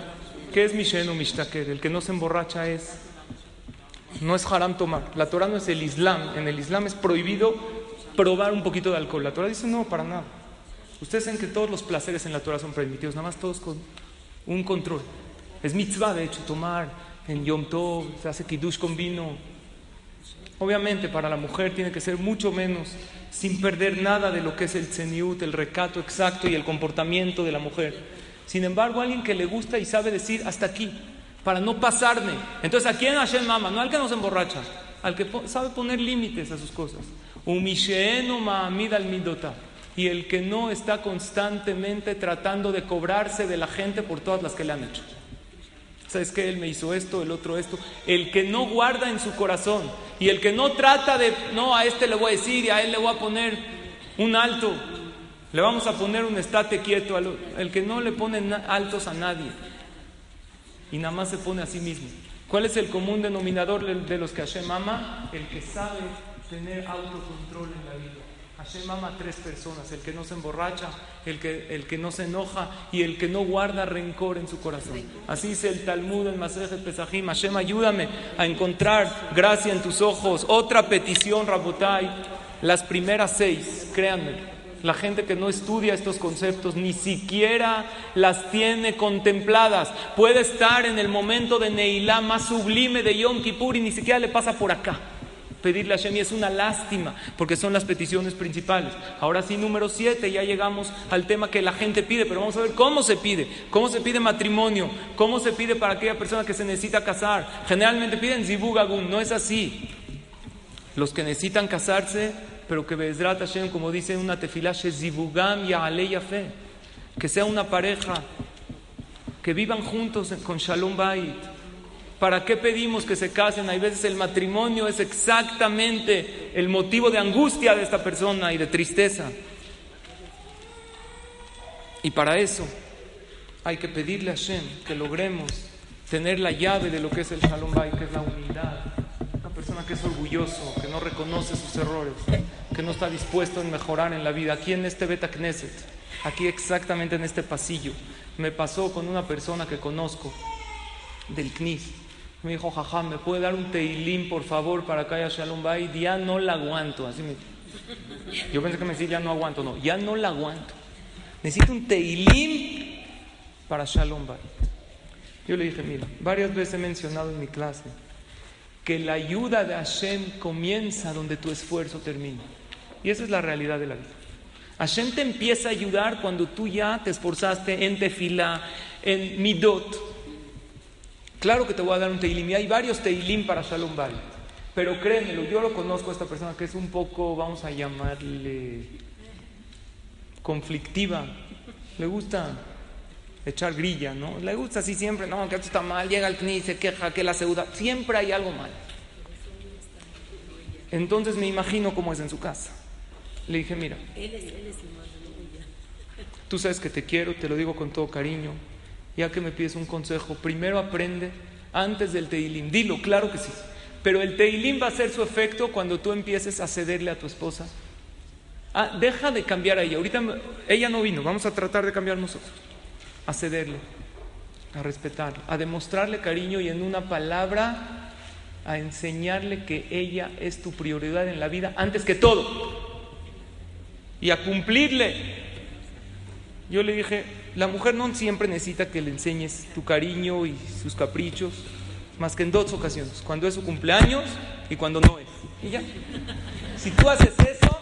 ¿qué es Mishenu Mishtaker? El que no se emborracha es. No es haram tomar. La Torah no es el Islam. En el Islam es prohibido probar un poquito de alcohol. La Torah dice no, para nada. Ustedes saben que todos los placeres en la Torah son permitidos, nada más todos con un control. Es mitzvah, de hecho, tomar en Yom Tov, se hace kiddush con vino, Obviamente para la mujer tiene que ser mucho menos, sin perder nada de lo que es el ceniut, el recato exacto y el comportamiento de la mujer. Sin embargo, alguien que le gusta y sabe decir hasta aquí, para no pasarme. Entonces, ¿a quién Hashem mama? No al que no se emborracha, al que sabe poner límites a sus cosas. Y el que no está constantemente tratando de cobrarse de la gente por todas las que le han hecho. ¿Sabes qué? Él me hizo esto, el otro esto. El que no guarda en su corazón y el que no trata de, no, a este le voy a decir y a él le voy a poner un alto, le vamos a poner un estate quieto, el que no le pone altos a nadie y nada más se pone a sí mismo. ¿Cuál es el común denominador de los que Hashem ama? El que sabe tener autocontrol en la vida. Hashem ama tres personas, el que no se emborracha, el que, el que no se enoja y el que no guarda rencor en su corazón. Así dice el Talmud en Masejet Pesajim, Hashem ayúdame a encontrar gracia en tus ojos. Otra petición, Rabotai, las primeras seis, créanme, La gente que no estudia estos conceptos ni siquiera las tiene contempladas. Puede estar en el momento de Neilá más sublime de Yom Kippur y ni siquiera le pasa por acá. Pedirle a Hashem es una lástima porque son las peticiones principales. Ahora sí, número 7, ya llegamos al tema que la gente pide, pero vamos a ver cómo se pide. ¿Cómo se pide matrimonio? ¿Cómo se pide para aquella persona que se necesita casar? Generalmente piden zibugagum, no es así. Los que necesitan casarse pero que Bezrat Hashem, como dice una tefilá, Zibugam y Aleya Fe, que sea una pareja, que vivan juntos con Shalom Bait. ¿Para qué pedimos que se casen? Hay veces el matrimonio es exactamente el motivo de angustia de esta persona y de tristeza. Y para eso hay que pedirle a Hashem que logremos tener la llave de lo que es el Shalom Bait, que es la unidad. Una persona que es orgulloso, que no reconoce sus errores, que no está dispuesto a mejorar en la vida. Aquí en este Beta Knesset, aquí exactamente en este pasillo, me pasó con una persona que conozco del CNIS. Me dijo, jaja, ¿me puede dar un teilín, por favor, para que haya Shalom Bay? Ya no la aguanto. Así me... Yo pensé que me decía, ya no aguanto. No, ya no la aguanto. Necesito un teilín para Shalom Bay. Yo le dije, mira, varias veces he mencionado en mi clase que la ayuda de Hashem comienza donde tu esfuerzo termina. Y esa es la realidad de la vida. Hashem te empieza a ayudar cuando tú ya te esforzaste en tefila, en midot. Claro que te voy a dar un teilim y hay varios teilim para Shalom Bay. Pero créemelo, yo lo conozco a esta persona que es un poco, vamos a llamarle, conflictiva. Le gusta echar grilla, ¿no? Le gusta así siempre, no, que esto está mal, llega al CNI, se queja, que la ceuda, siempre hay algo mal. Entonces me imagino cómo es en su casa. Le dije, mira, tú sabes que te quiero, te lo digo con todo cariño, ya que me pides un consejo, primero aprende antes del teilim, dilo, claro que sí, pero el teilim va a hacer su efecto cuando tú empieces a cederle a tu esposa. Ah, deja de cambiar a ella, ahorita ella no vino, vamos a tratar de cambiar nosotros, a cederle, a respetarle, a demostrarle cariño y en una palabra a enseñarle que ella es tu prioridad en la vida antes que todo. Y a cumplirle. Yo le dije, la mujer no siempre necesita que le enseñes tu cariño y sus caprichos, más que en dos ocasiones, cuando es su cumpleaños y cuando no es. Y ya. Si tú haces eso,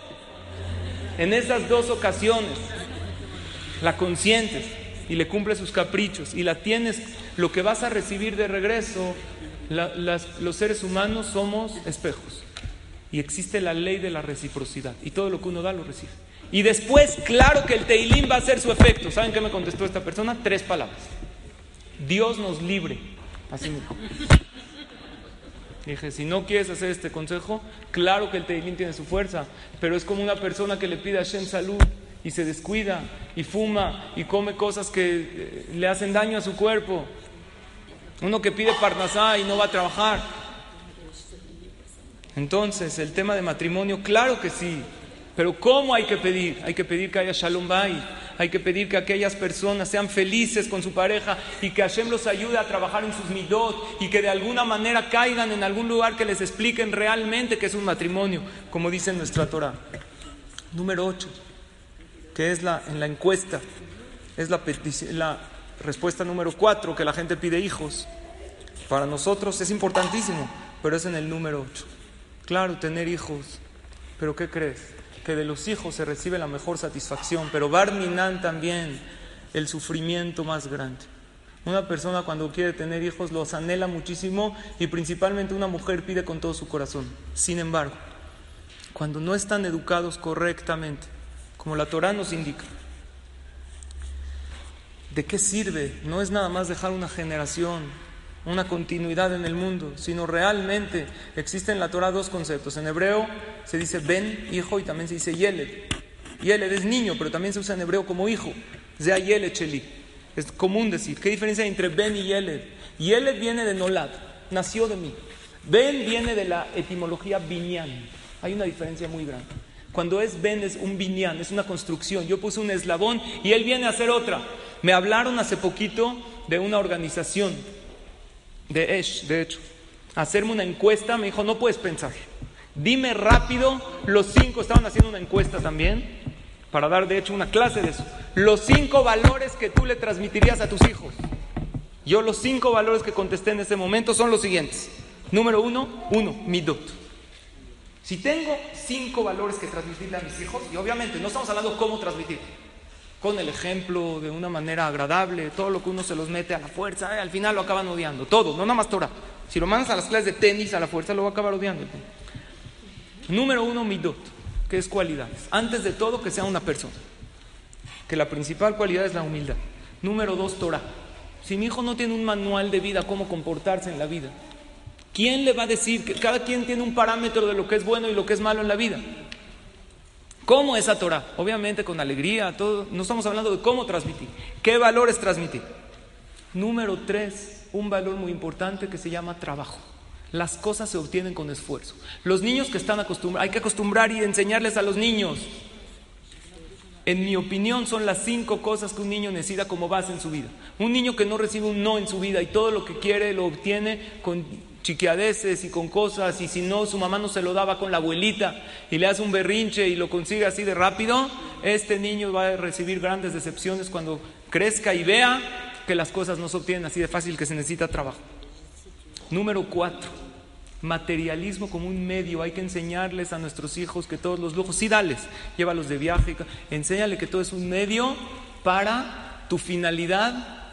en esas dos ocasiones, la consientes y le cumples sus caprichos y la tienes, lo que vas a recibir de regreso, los seres humanos somos espejos. Y existe la ley de la reciprocidad. Y todo lo que uno da lo recibe. Y después, claro que el Teilín va a hacer su efecto. ¿Saben qué me contestó esta persona? Tres palabras. Dios nos libre. Así me dijo. Dije, si no quieres hacer este consejo, claro que el Teilín tiene su fuerza, pero es como una persona que le pide a Shem salud y se descuida y fuma y come cosas que eh, le hacen daño a su cuerpo. Uno que pide parnasá y no va a trabajar. Entonces, el tema de matrimonio, claro que sí, pero ¿cómo hay que pedir? Hay que pedir que haya shalom bay, hay que pedir que aquellas personas sean felices con su pareja y que Hashem los ayude a trabajar en sus midot y que de alguna manera caigan en algún lugar que les expliquen realmente que es un matrimonio, como dice nuestra Torah. Número 8, que es la, en la encuesta, es la, la respuesta número 4, que la gente pide hijos. Para nosotros es importantísimo, pero es en el número 8. Claro, tener hijos, pero ¿qué crees? Que de los hijos se recibe la mejor satisfacción, pero Barminan también el sufrimiento más grande. Una persona cuando quiere tener hijos los anhela muchísimo y principalmente una mujer pide con todo su corazón. Sin embargo, cuando no están educados correctamente, como la Torah nos indica, ¿de qué sirve? No es nada más dejar una generación una continuidad en el mundo, sino realmente existen en la Torah dos conceptos. En hebreo se dice ben, hijo, y también se dice yeled. Yeled es niño, pero también se usa en hebreo como hijo. Zea yeled cheli. Es común decir. ¿Qué diferencia hay entre ben y yeled? Yeled viene de nolad, nació de mí. Ben viene de la etimología binyan. Hay una diferencia muy grande. Cuando es ben es un binyan, es una construcción. Yo puse un eslabón y él viene a hacer otra. Me hablaron hace poquito de una organización de Esh, de hecho, hacerme una encuesta, me dijo, no puedes pensar. Dime rápido, los cinco estaban haciendo una encuesta también, para dar de hecho una clase de eso. Los cinco valores que tú le transmitirías a tus hijos. Yo los cinco valores que contesté en ese momento son los siguientes. Número uno, uno, midot. Si tengo cinco valores que transmitirle a mis hijos, y obviamente no estamos hablando cómo transmitir, con el ejemplo, de una manera agradable, todo lo que uno se los mete a la fuerza, eh, al final lo acaban odiando, todo, no nada más Torah. Si lo mandas a las clases de tenis a la fuerza, lo va a acabar odiando. Número uno, midot, que es cualidades. Antes de todo, que sea una persona. Que la principal cualidad es la humildad. Número dos, Torah. Si mi hijo no tiene un manual de vida, cómo comportarse en la vida, ¿quién le va a decir que cada quien tiene un parámetro de lo que es bueno y lo que es malo en la vida? ¿Cómo esa Torah? Obviamente con alegría, todo. No estamos hablando de cómo transmitir. ¿Qué valores transmitir? Número tres, un valor muy importante que se llama trabajo. Las cosas se obtienen con esfuerzo. Los niños que están acostumbrados, hay que acostumbrar y enseñarles a los niños en mi opinión, son las cinco cosas que un niño necesita como base en su vida. Un niño que no recibe un no en su vida y todo lo que quiere lo obtiene con chiquiadeces y con cosas, y si no, su mamá no se lo daba con la abuelita y le hace un berrinche y lo consigue así de rápido, este niño va a recibir grandes decepciones cuando crezca y vea que las cosas no se obtienen así de fácil, que se necesita trabajo. Número cuatro materialismo como un medio. Hay que enseñarles a nuestros hijos que todos los lujos, sí, dales, llévalos de viaje, enséñale que todo es un medio para tu finalidad.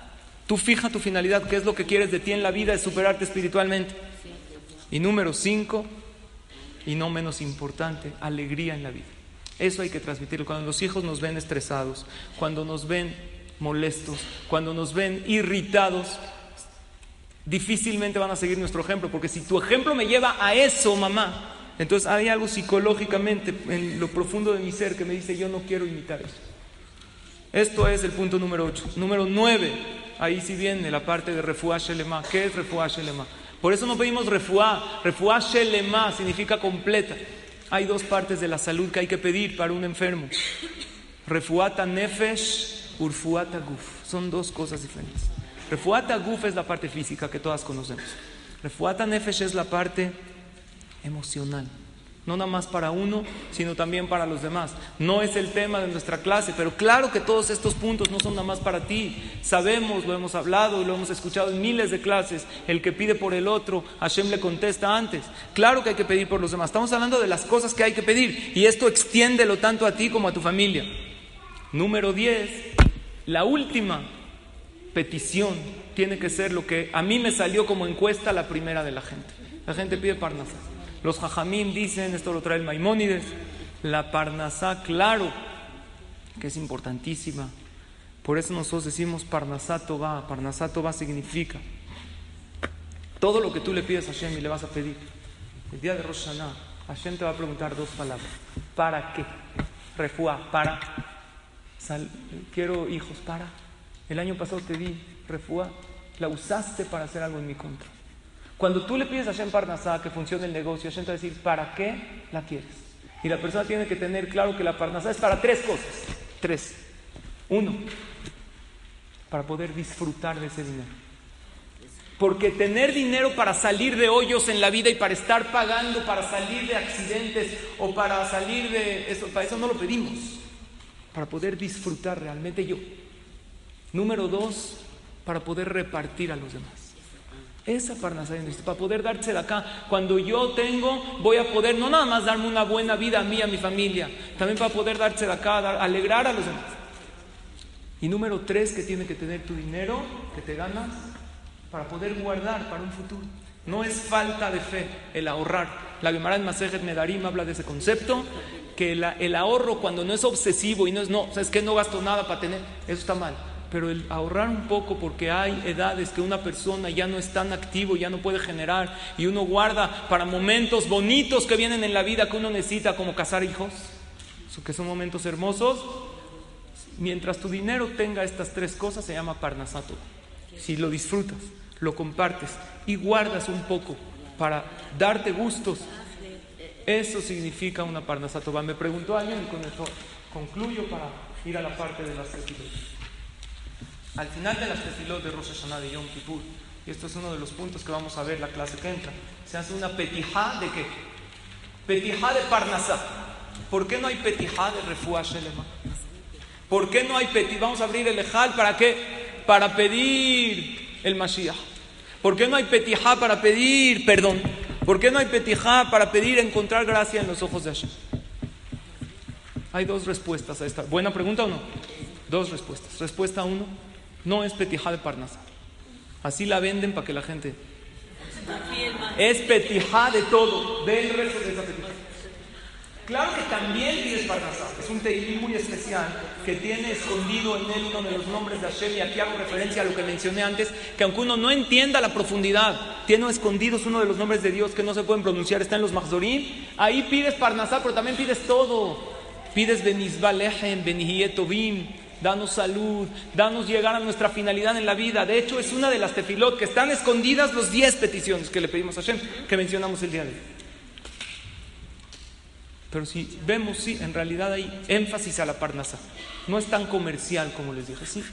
Tú fija tu finalidad, qué es lo que quieres de ti en la vida, es superarte espiritualmente. Y número cinco, y no menos importante, alegría en la vida. Eso hay que transmitirlo. Cuando los hijos nos ven estresados, cuando nos ven molestos, cuando nos ven irritados, difícilmente van a seguir nuestro ejemplo, porque si tu ejemplo me lleva a eso, mamá, entonces hay algo psicológicamente en lo profundo de mi ser que me dice yo no quiero imitar eso. Esto es el punto número 8. Número 9, ahí sí viene la parte de refuá shelema. ¿Qué es refuá shelema? Por eso no pedimos refuá. Refuá shelema significa completa. Hay dos partes de la salud que hay que pedir para un enfermo. Refuata nefesh, urfuata guf. Son dos cosas diferentes. Refuata Guf es la parte física que todas conocemos. Refuata Nefesh es la parte emocional. No nada más para uno, sino también para los demás. No es el tema de nuestra clase, pero claro que todos estos puntos no son nada más para ti. Sabemos, lo hemos hablado y lo hemos escuchado en miles de clases. El que pide por el otro, Hashem le contesta antes. Claro que hay que pedir por los demás. Estamos hablando de las cosas que hay que pedir. Y esto extiéndelo tanto a ti como a tu familia. Número 10. La última petición tiene que ser lo que a mí me salió como encuesta la primera de la gente. La gente pide parnasá. Los jajamín dicen, esto lo trae el Maimónides, la parnasá, claro, que es importantísima. Por eso nosotros decimos parnasá va. Parnasá va significa todo lo que tú le pides a Hashem y le vas a pedir. El día de Rosh Hashanah, Hashem te va a preguntar dos palabras. ¿Para qué? Refuá, para. quiero hijos, para. El año pasado te di refúa, la usaste para hacer algo en mi contra. Cuando tú le pides a Shem Parnasá que funcione el negocio, Hashem te va a decir, ¿para qué la quieres? Y la persona tiene que tener claro que la Parnasá es para tres cosas. Tres. Uno, para poder disfrutar de ese dinero. Porque tener dinero para salir de hoyos en la vida y para estar pagando, para salir de accidentes o para salir de eso, para eso no lo pedimos. Para poder disfrutar realmente yo. Número dos, para poder repartir a los demás. Esa parnasá para poder darse de acá. Cuando yo tengo, voy a poder no nada más darme una buena vida a mí, a mi familia, también para poder darse de acá, alegrar a los demás. Y número tres, que tiene que tener tu dinero que te ganas para poder guardar para un futuro. No es falta de fe el ahorrar. La Gemara en Masejet Medarim habla de ese concepto, que el, ahorro cuando no es obsesivo y no es, no, es que no gasto nada para tener, eso está mal pero el ahorrar un poco porque hay edades que una persona ya no es tan activo, ya no puede generar y uno guarda para momentos bonitos que vienen en la vida que uno necesita como casar hijos, que son momentos hermosos. Mientras tu dinero tenga estas tres cosas se llama parnasato. Si lo disfrutas, lo compartes y guardas un poco para darte gustos, eso significa una parnasato. Me preguntó alguien y con esto concluyo para ir a la parte de las al final de las tefilot de Rosh Hashanah de Yom Kippur, y esto es uno de los puntos que vamos a ver la clase que entra, se hace una petijá de qué? Petijá de Parnasá. ¿Por qué no hay petijá de Refuah Shelema? ¿Por qué no hay petit? Vamos a abrir el Ejal, ¿para qué? Para pedir el Mashiach. ¿Por qué no hay petijá para pedir perdón? ¿Por qué no hay petijá para pedir encontrar gracia en los ojos de Hashem? Hay dos respuestas a esta. ¿Buena pregunta o no? Dos respuestas. Respuesta uno, no es petijá de Parnasa. Así la venden para que la gente... Es petijá de todo. Ve el resto de esa petijá. Claro que también pides Parnasá. Es un teilí muy especial que tiene escondido en él uno de los nombres de Hashem. Y aquí hago referencia a lo que mencioné antes, que aunque uno no entienda la profundidad, tiene escondidos uno de los nombres de Dios que no se pueden pronunciar, está en los Mahzorim. Ahí pides Parnasá, pero también pides todo. Pides Benizba Lehem, Benihietovim, danos salud, danos llegar a nuestra finalidad en la vida. De hecho, es una de las tefilot que están escondidas los 10 peticiones que le pedimos a Hashem, que mencionamos el día de hoy. Pero si vemos, sí, en realidad hay énfasis a la parnasa. No es tan comercial como les dije, sí,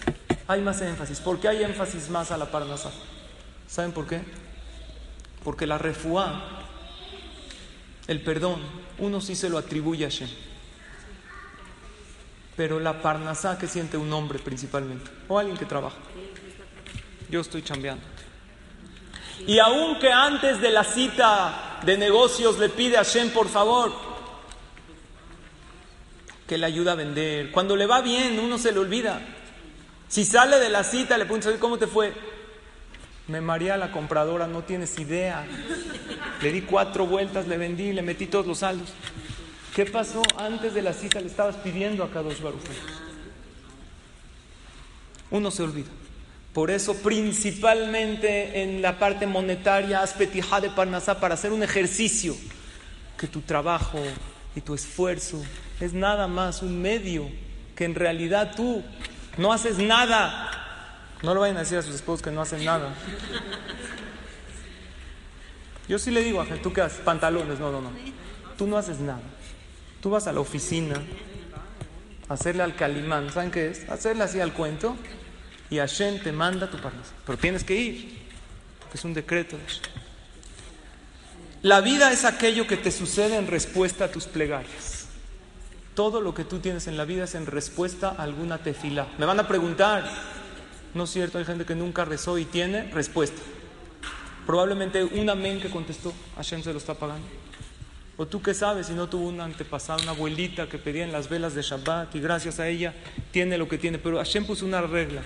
hay más énfasis. ¿Por qué hay énfasis más a la parnasa? ¿Saben por qué? Porque la refuá, el perdón, uno sí se lo atribuye a Shem. Pero la parnasá que siente un hombre principalmente, o alguien que trabaja. Yo estoy chambeando. Y aunque antes de la cita de negocios le pide a Shem, por favor, que le ayuda a vender. Cuando le va bien, uno se le olvida. Si sale de la cita, le pregunto, ¿cómo te fue? Me maría la compradora, no tienes idea. Le di cuatro vueltas, le vendí, le metí todos los saldos. ¿Qué pasó? Antes de la cita le estabas pidiendo a Kadosh Baruch. Uno se olvida. Por eso, principalmente en la parte monetaria, haz petijá de Parnasá para hacer un ejercicio. Que tu trabajo y tu esfuerzo es nada más un medio que en realidad tú no haces nada. No lo vayan a decir a sus esposos que no hacen nada. Yo sí le digo a tú qué haces, pantalones, no, no, no. Tú no haces nada. Tú vas a la oficina hacerle al calimán, ¿saben qué es? Hacerle así al cuento y Hashem te manda tu parnasa. Pero tienes que ir, porque es un decreto de La vida es aquello que te sucede en respuesta a tus plegarias. Todo lo que tú tienes en la vida es en respuesta a alguna tefila. Me van a preguntar, ¿no es cierto? Hay gente que nunca rezó y tiene respuesta. Probablemente un amén que contestó, Hashem se lo está pagando. O tú qué sabes si no tuvo una antepasada, una abuelita que pedía en las velas de Shabbat y gracias a ella tiene lo que tiene. Pero Hashem puso una regla.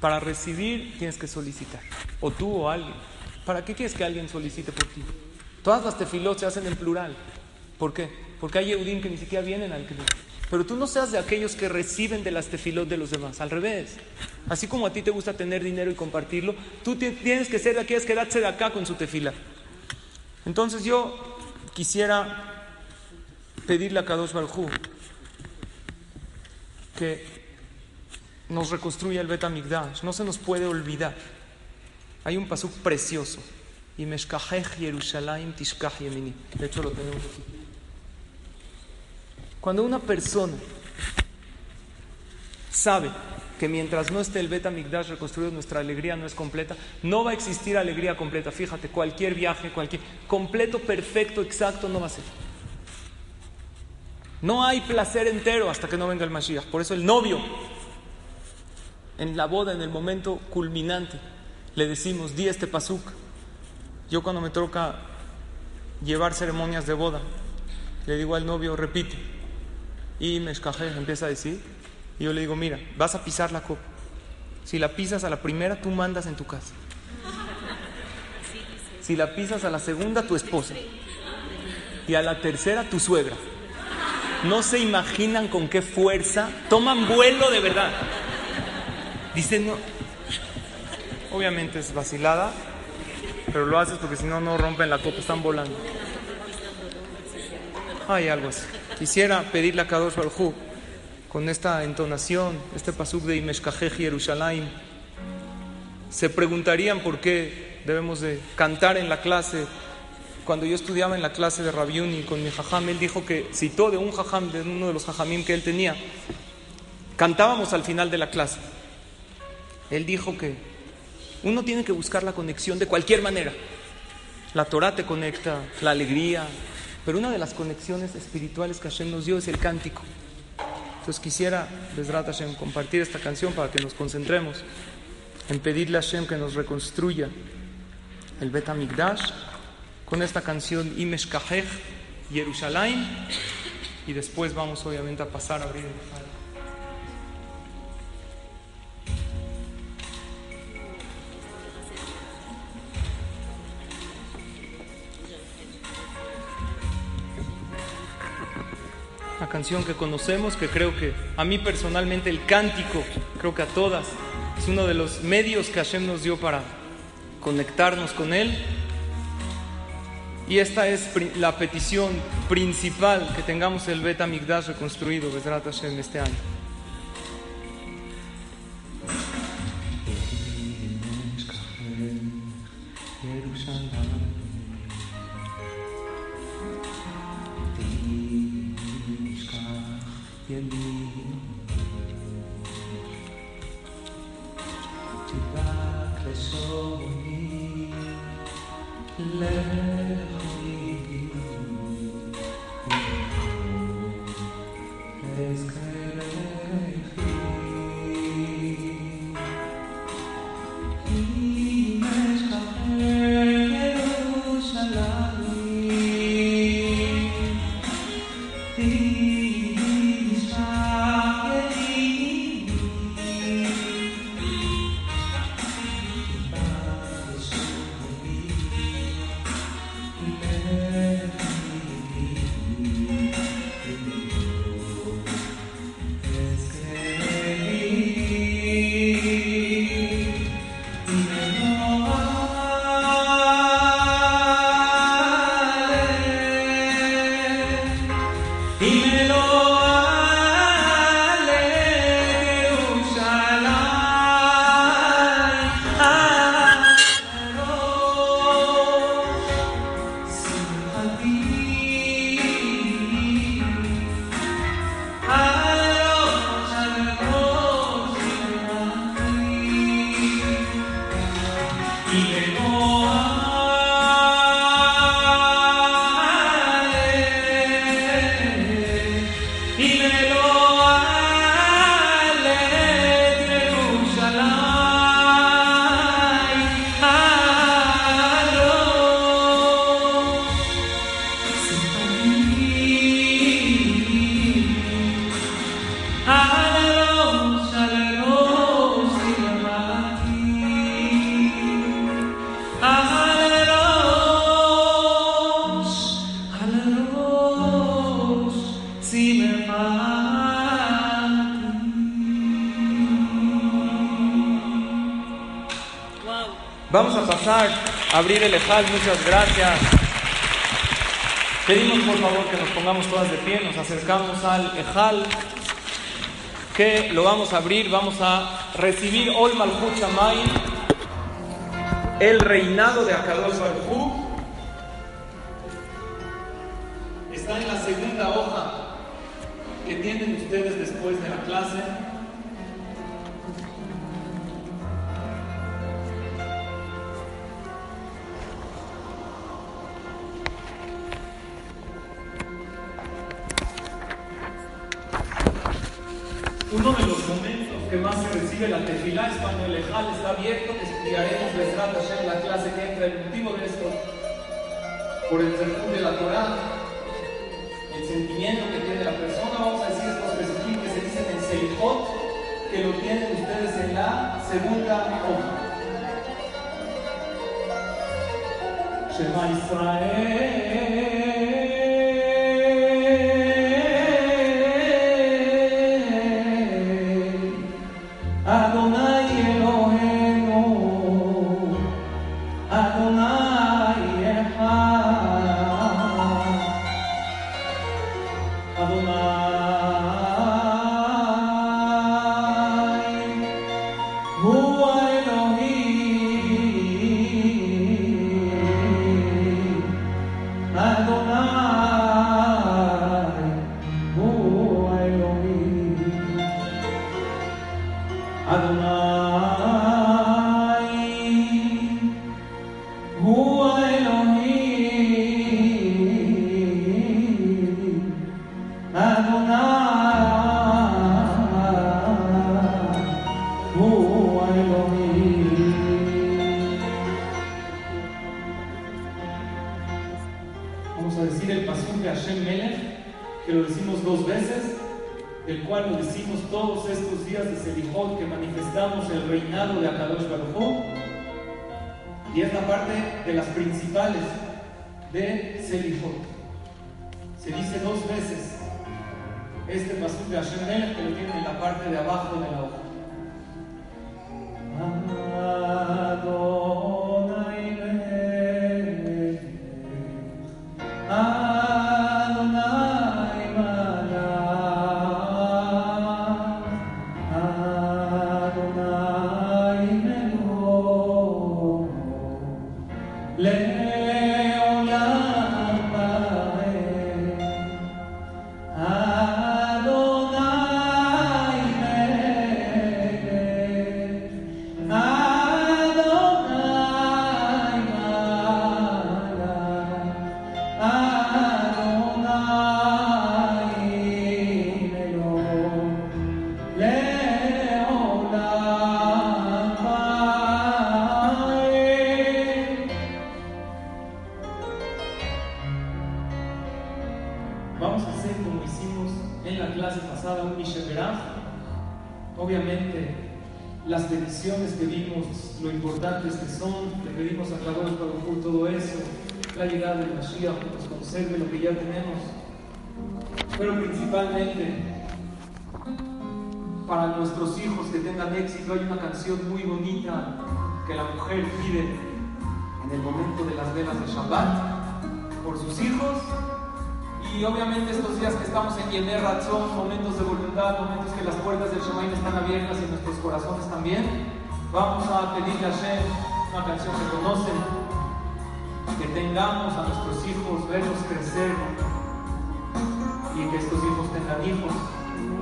Para recibir tienes que solicitar. O tú o alguien. ¿Para qué quieres que alguien solicite por ti? Todas las tefilot se hacen en plural. ¿Por qué? Porque hay Yehudim que ni siquiera vienen al Knesset. Pero tú no seas de aquellos que reciben de las tefilot de los demás. Al revés. Así como a ti te gusta tener dinero y compartirlo, tú tienes que ser de aquellos que de acá con su tefila. Entonces yo quisiera pedirle a Kadosh Barjú que nos reconstruya el Bet No se nos puede olvidar. Hay un pasuk precioso. Y Yerushalayim Tishkach Yemini. De hecho lo tenemos aquí. Cuando una persona sabe que mientras no esté el Beta Migdash reconstruido, nuestra alegría no es completa, no va a existir alegría completa. Fíjate, cualquier viaje, cualquier completo, perfecto, exacto, no va a ser. No hay placer entero hasta que no venga el Mashiach. Por eso el novio, en la boda, en el momento culminante, le decimos, di este pasuk. Yo cuando me toca llevar ceremonias de boda, le digo al novio, repite. Y Meshkaje empieza a decir, y yo le digo, mira, vas a pisar la copa. Si la pisas a la primera, tú mandas en tu casa. Si la pisas a la segunda, tu esposa. Y a la tercera, tu suegra. No se imaginan con qué fuerza toman vuelo de verdad. Dicen, no. Obviamente es vacilada, pero lo haces porque si no, no rompen la copa, están volando. Hay algo así. Quisiera pedirle a Kadosh Baruj con esta entonación, este pasuk de Imeshkajej Yerushalayim, se preguntarían por qué debemos de cantar en la clase. Cuando yo estudiaba en la clase de Rabiuni con mi jajam, él dijo que citó de un jajam, de uno de los jajamim que él tenía, cantábamos al final de la clase. Él dijo que uno tiene que buscar la conexión de cualquier manera. La Torah te conecta, la alegría, pero una de las conexiones espirituales que Hashem nos dio es el cántico. Entonces quisiera, Besrat Hashem, compartir esta canción para que nos concentremos en pedirle a Hashem que nos reconstruya el Bet HaMikdash con esta canción Imesh Kahech Yerushalayim y después vamos obviamente a pasar a abrir el Una canción que conocemos, que creo que a mí personalmente el cántico, creo que a todas, es uno de los medios que Hashem nos dio para conectarnos con Él. Y esta es la petición principal, que tengamos el Bet Migdash reconstruido, Besrat Hashem, este año. Abrir el Ejal, muchas gracias. Pedimos por favor que nos pongamos todas de pie, nos acercamos al Ejal, que lo vamos a abrir, vamos a recibir Ol Malchut el reinado de Akadosh Uno de los momentos que más se recibe la tefilá es cuando el ejal está abierto, estudiaremos Besrat en la clase que entra. El motivo de esto, por el sentido de la Torah, el sentimiento que tiene la persona, vamos a decir estos versículos que se dicen en Seichot, que lo tienen ustedes en la segunda hoja. Shema Israel. Abiertas y nuestros corazones también. Vamos a pedirle a Shem una canción que conocen, que tengamos a nuestros hijos, verlos crecer. Y que estos hijos tengan hijos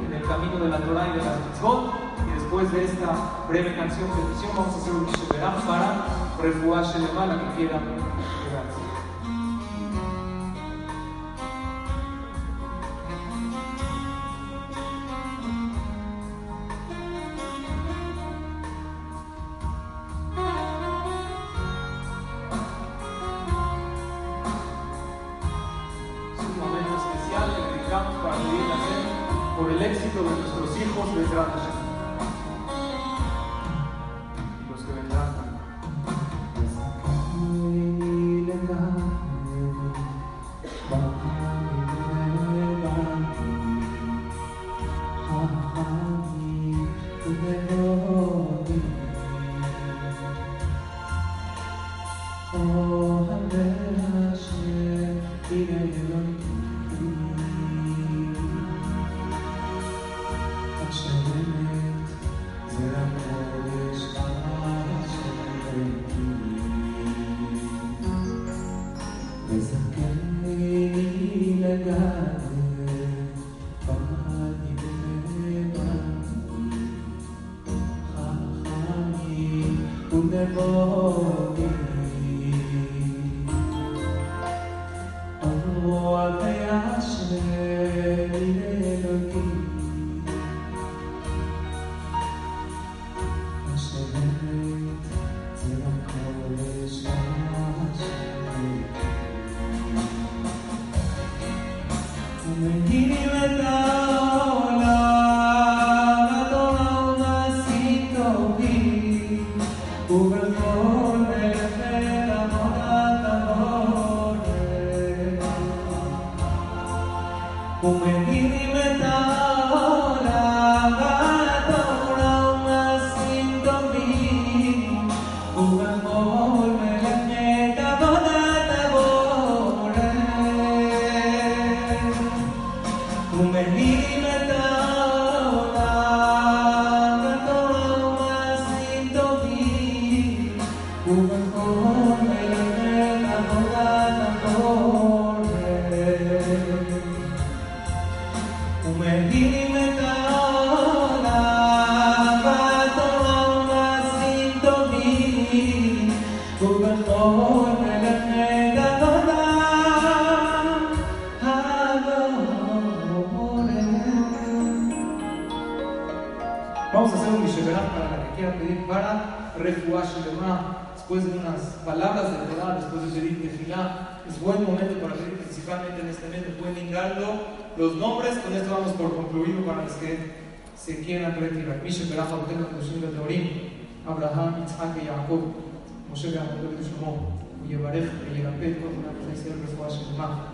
en el camino de la Torah y de las mitzvot. Después de esta breve canción de petición, vamos a hacer un Misheverá para refugiar a la que quiera después de unas palabras de Torah, después de pedir Tefilá, es buen momento para pedir principalmente en este momento pueden los nombres, con esto vamos por concluido para los que se quieran retirar. Botena, Abraham, Isaac y Jacob, Moshe Beraja, Shlomo, Yebarech, Yerapet, כל מדינת ישראל רפואה שלמה,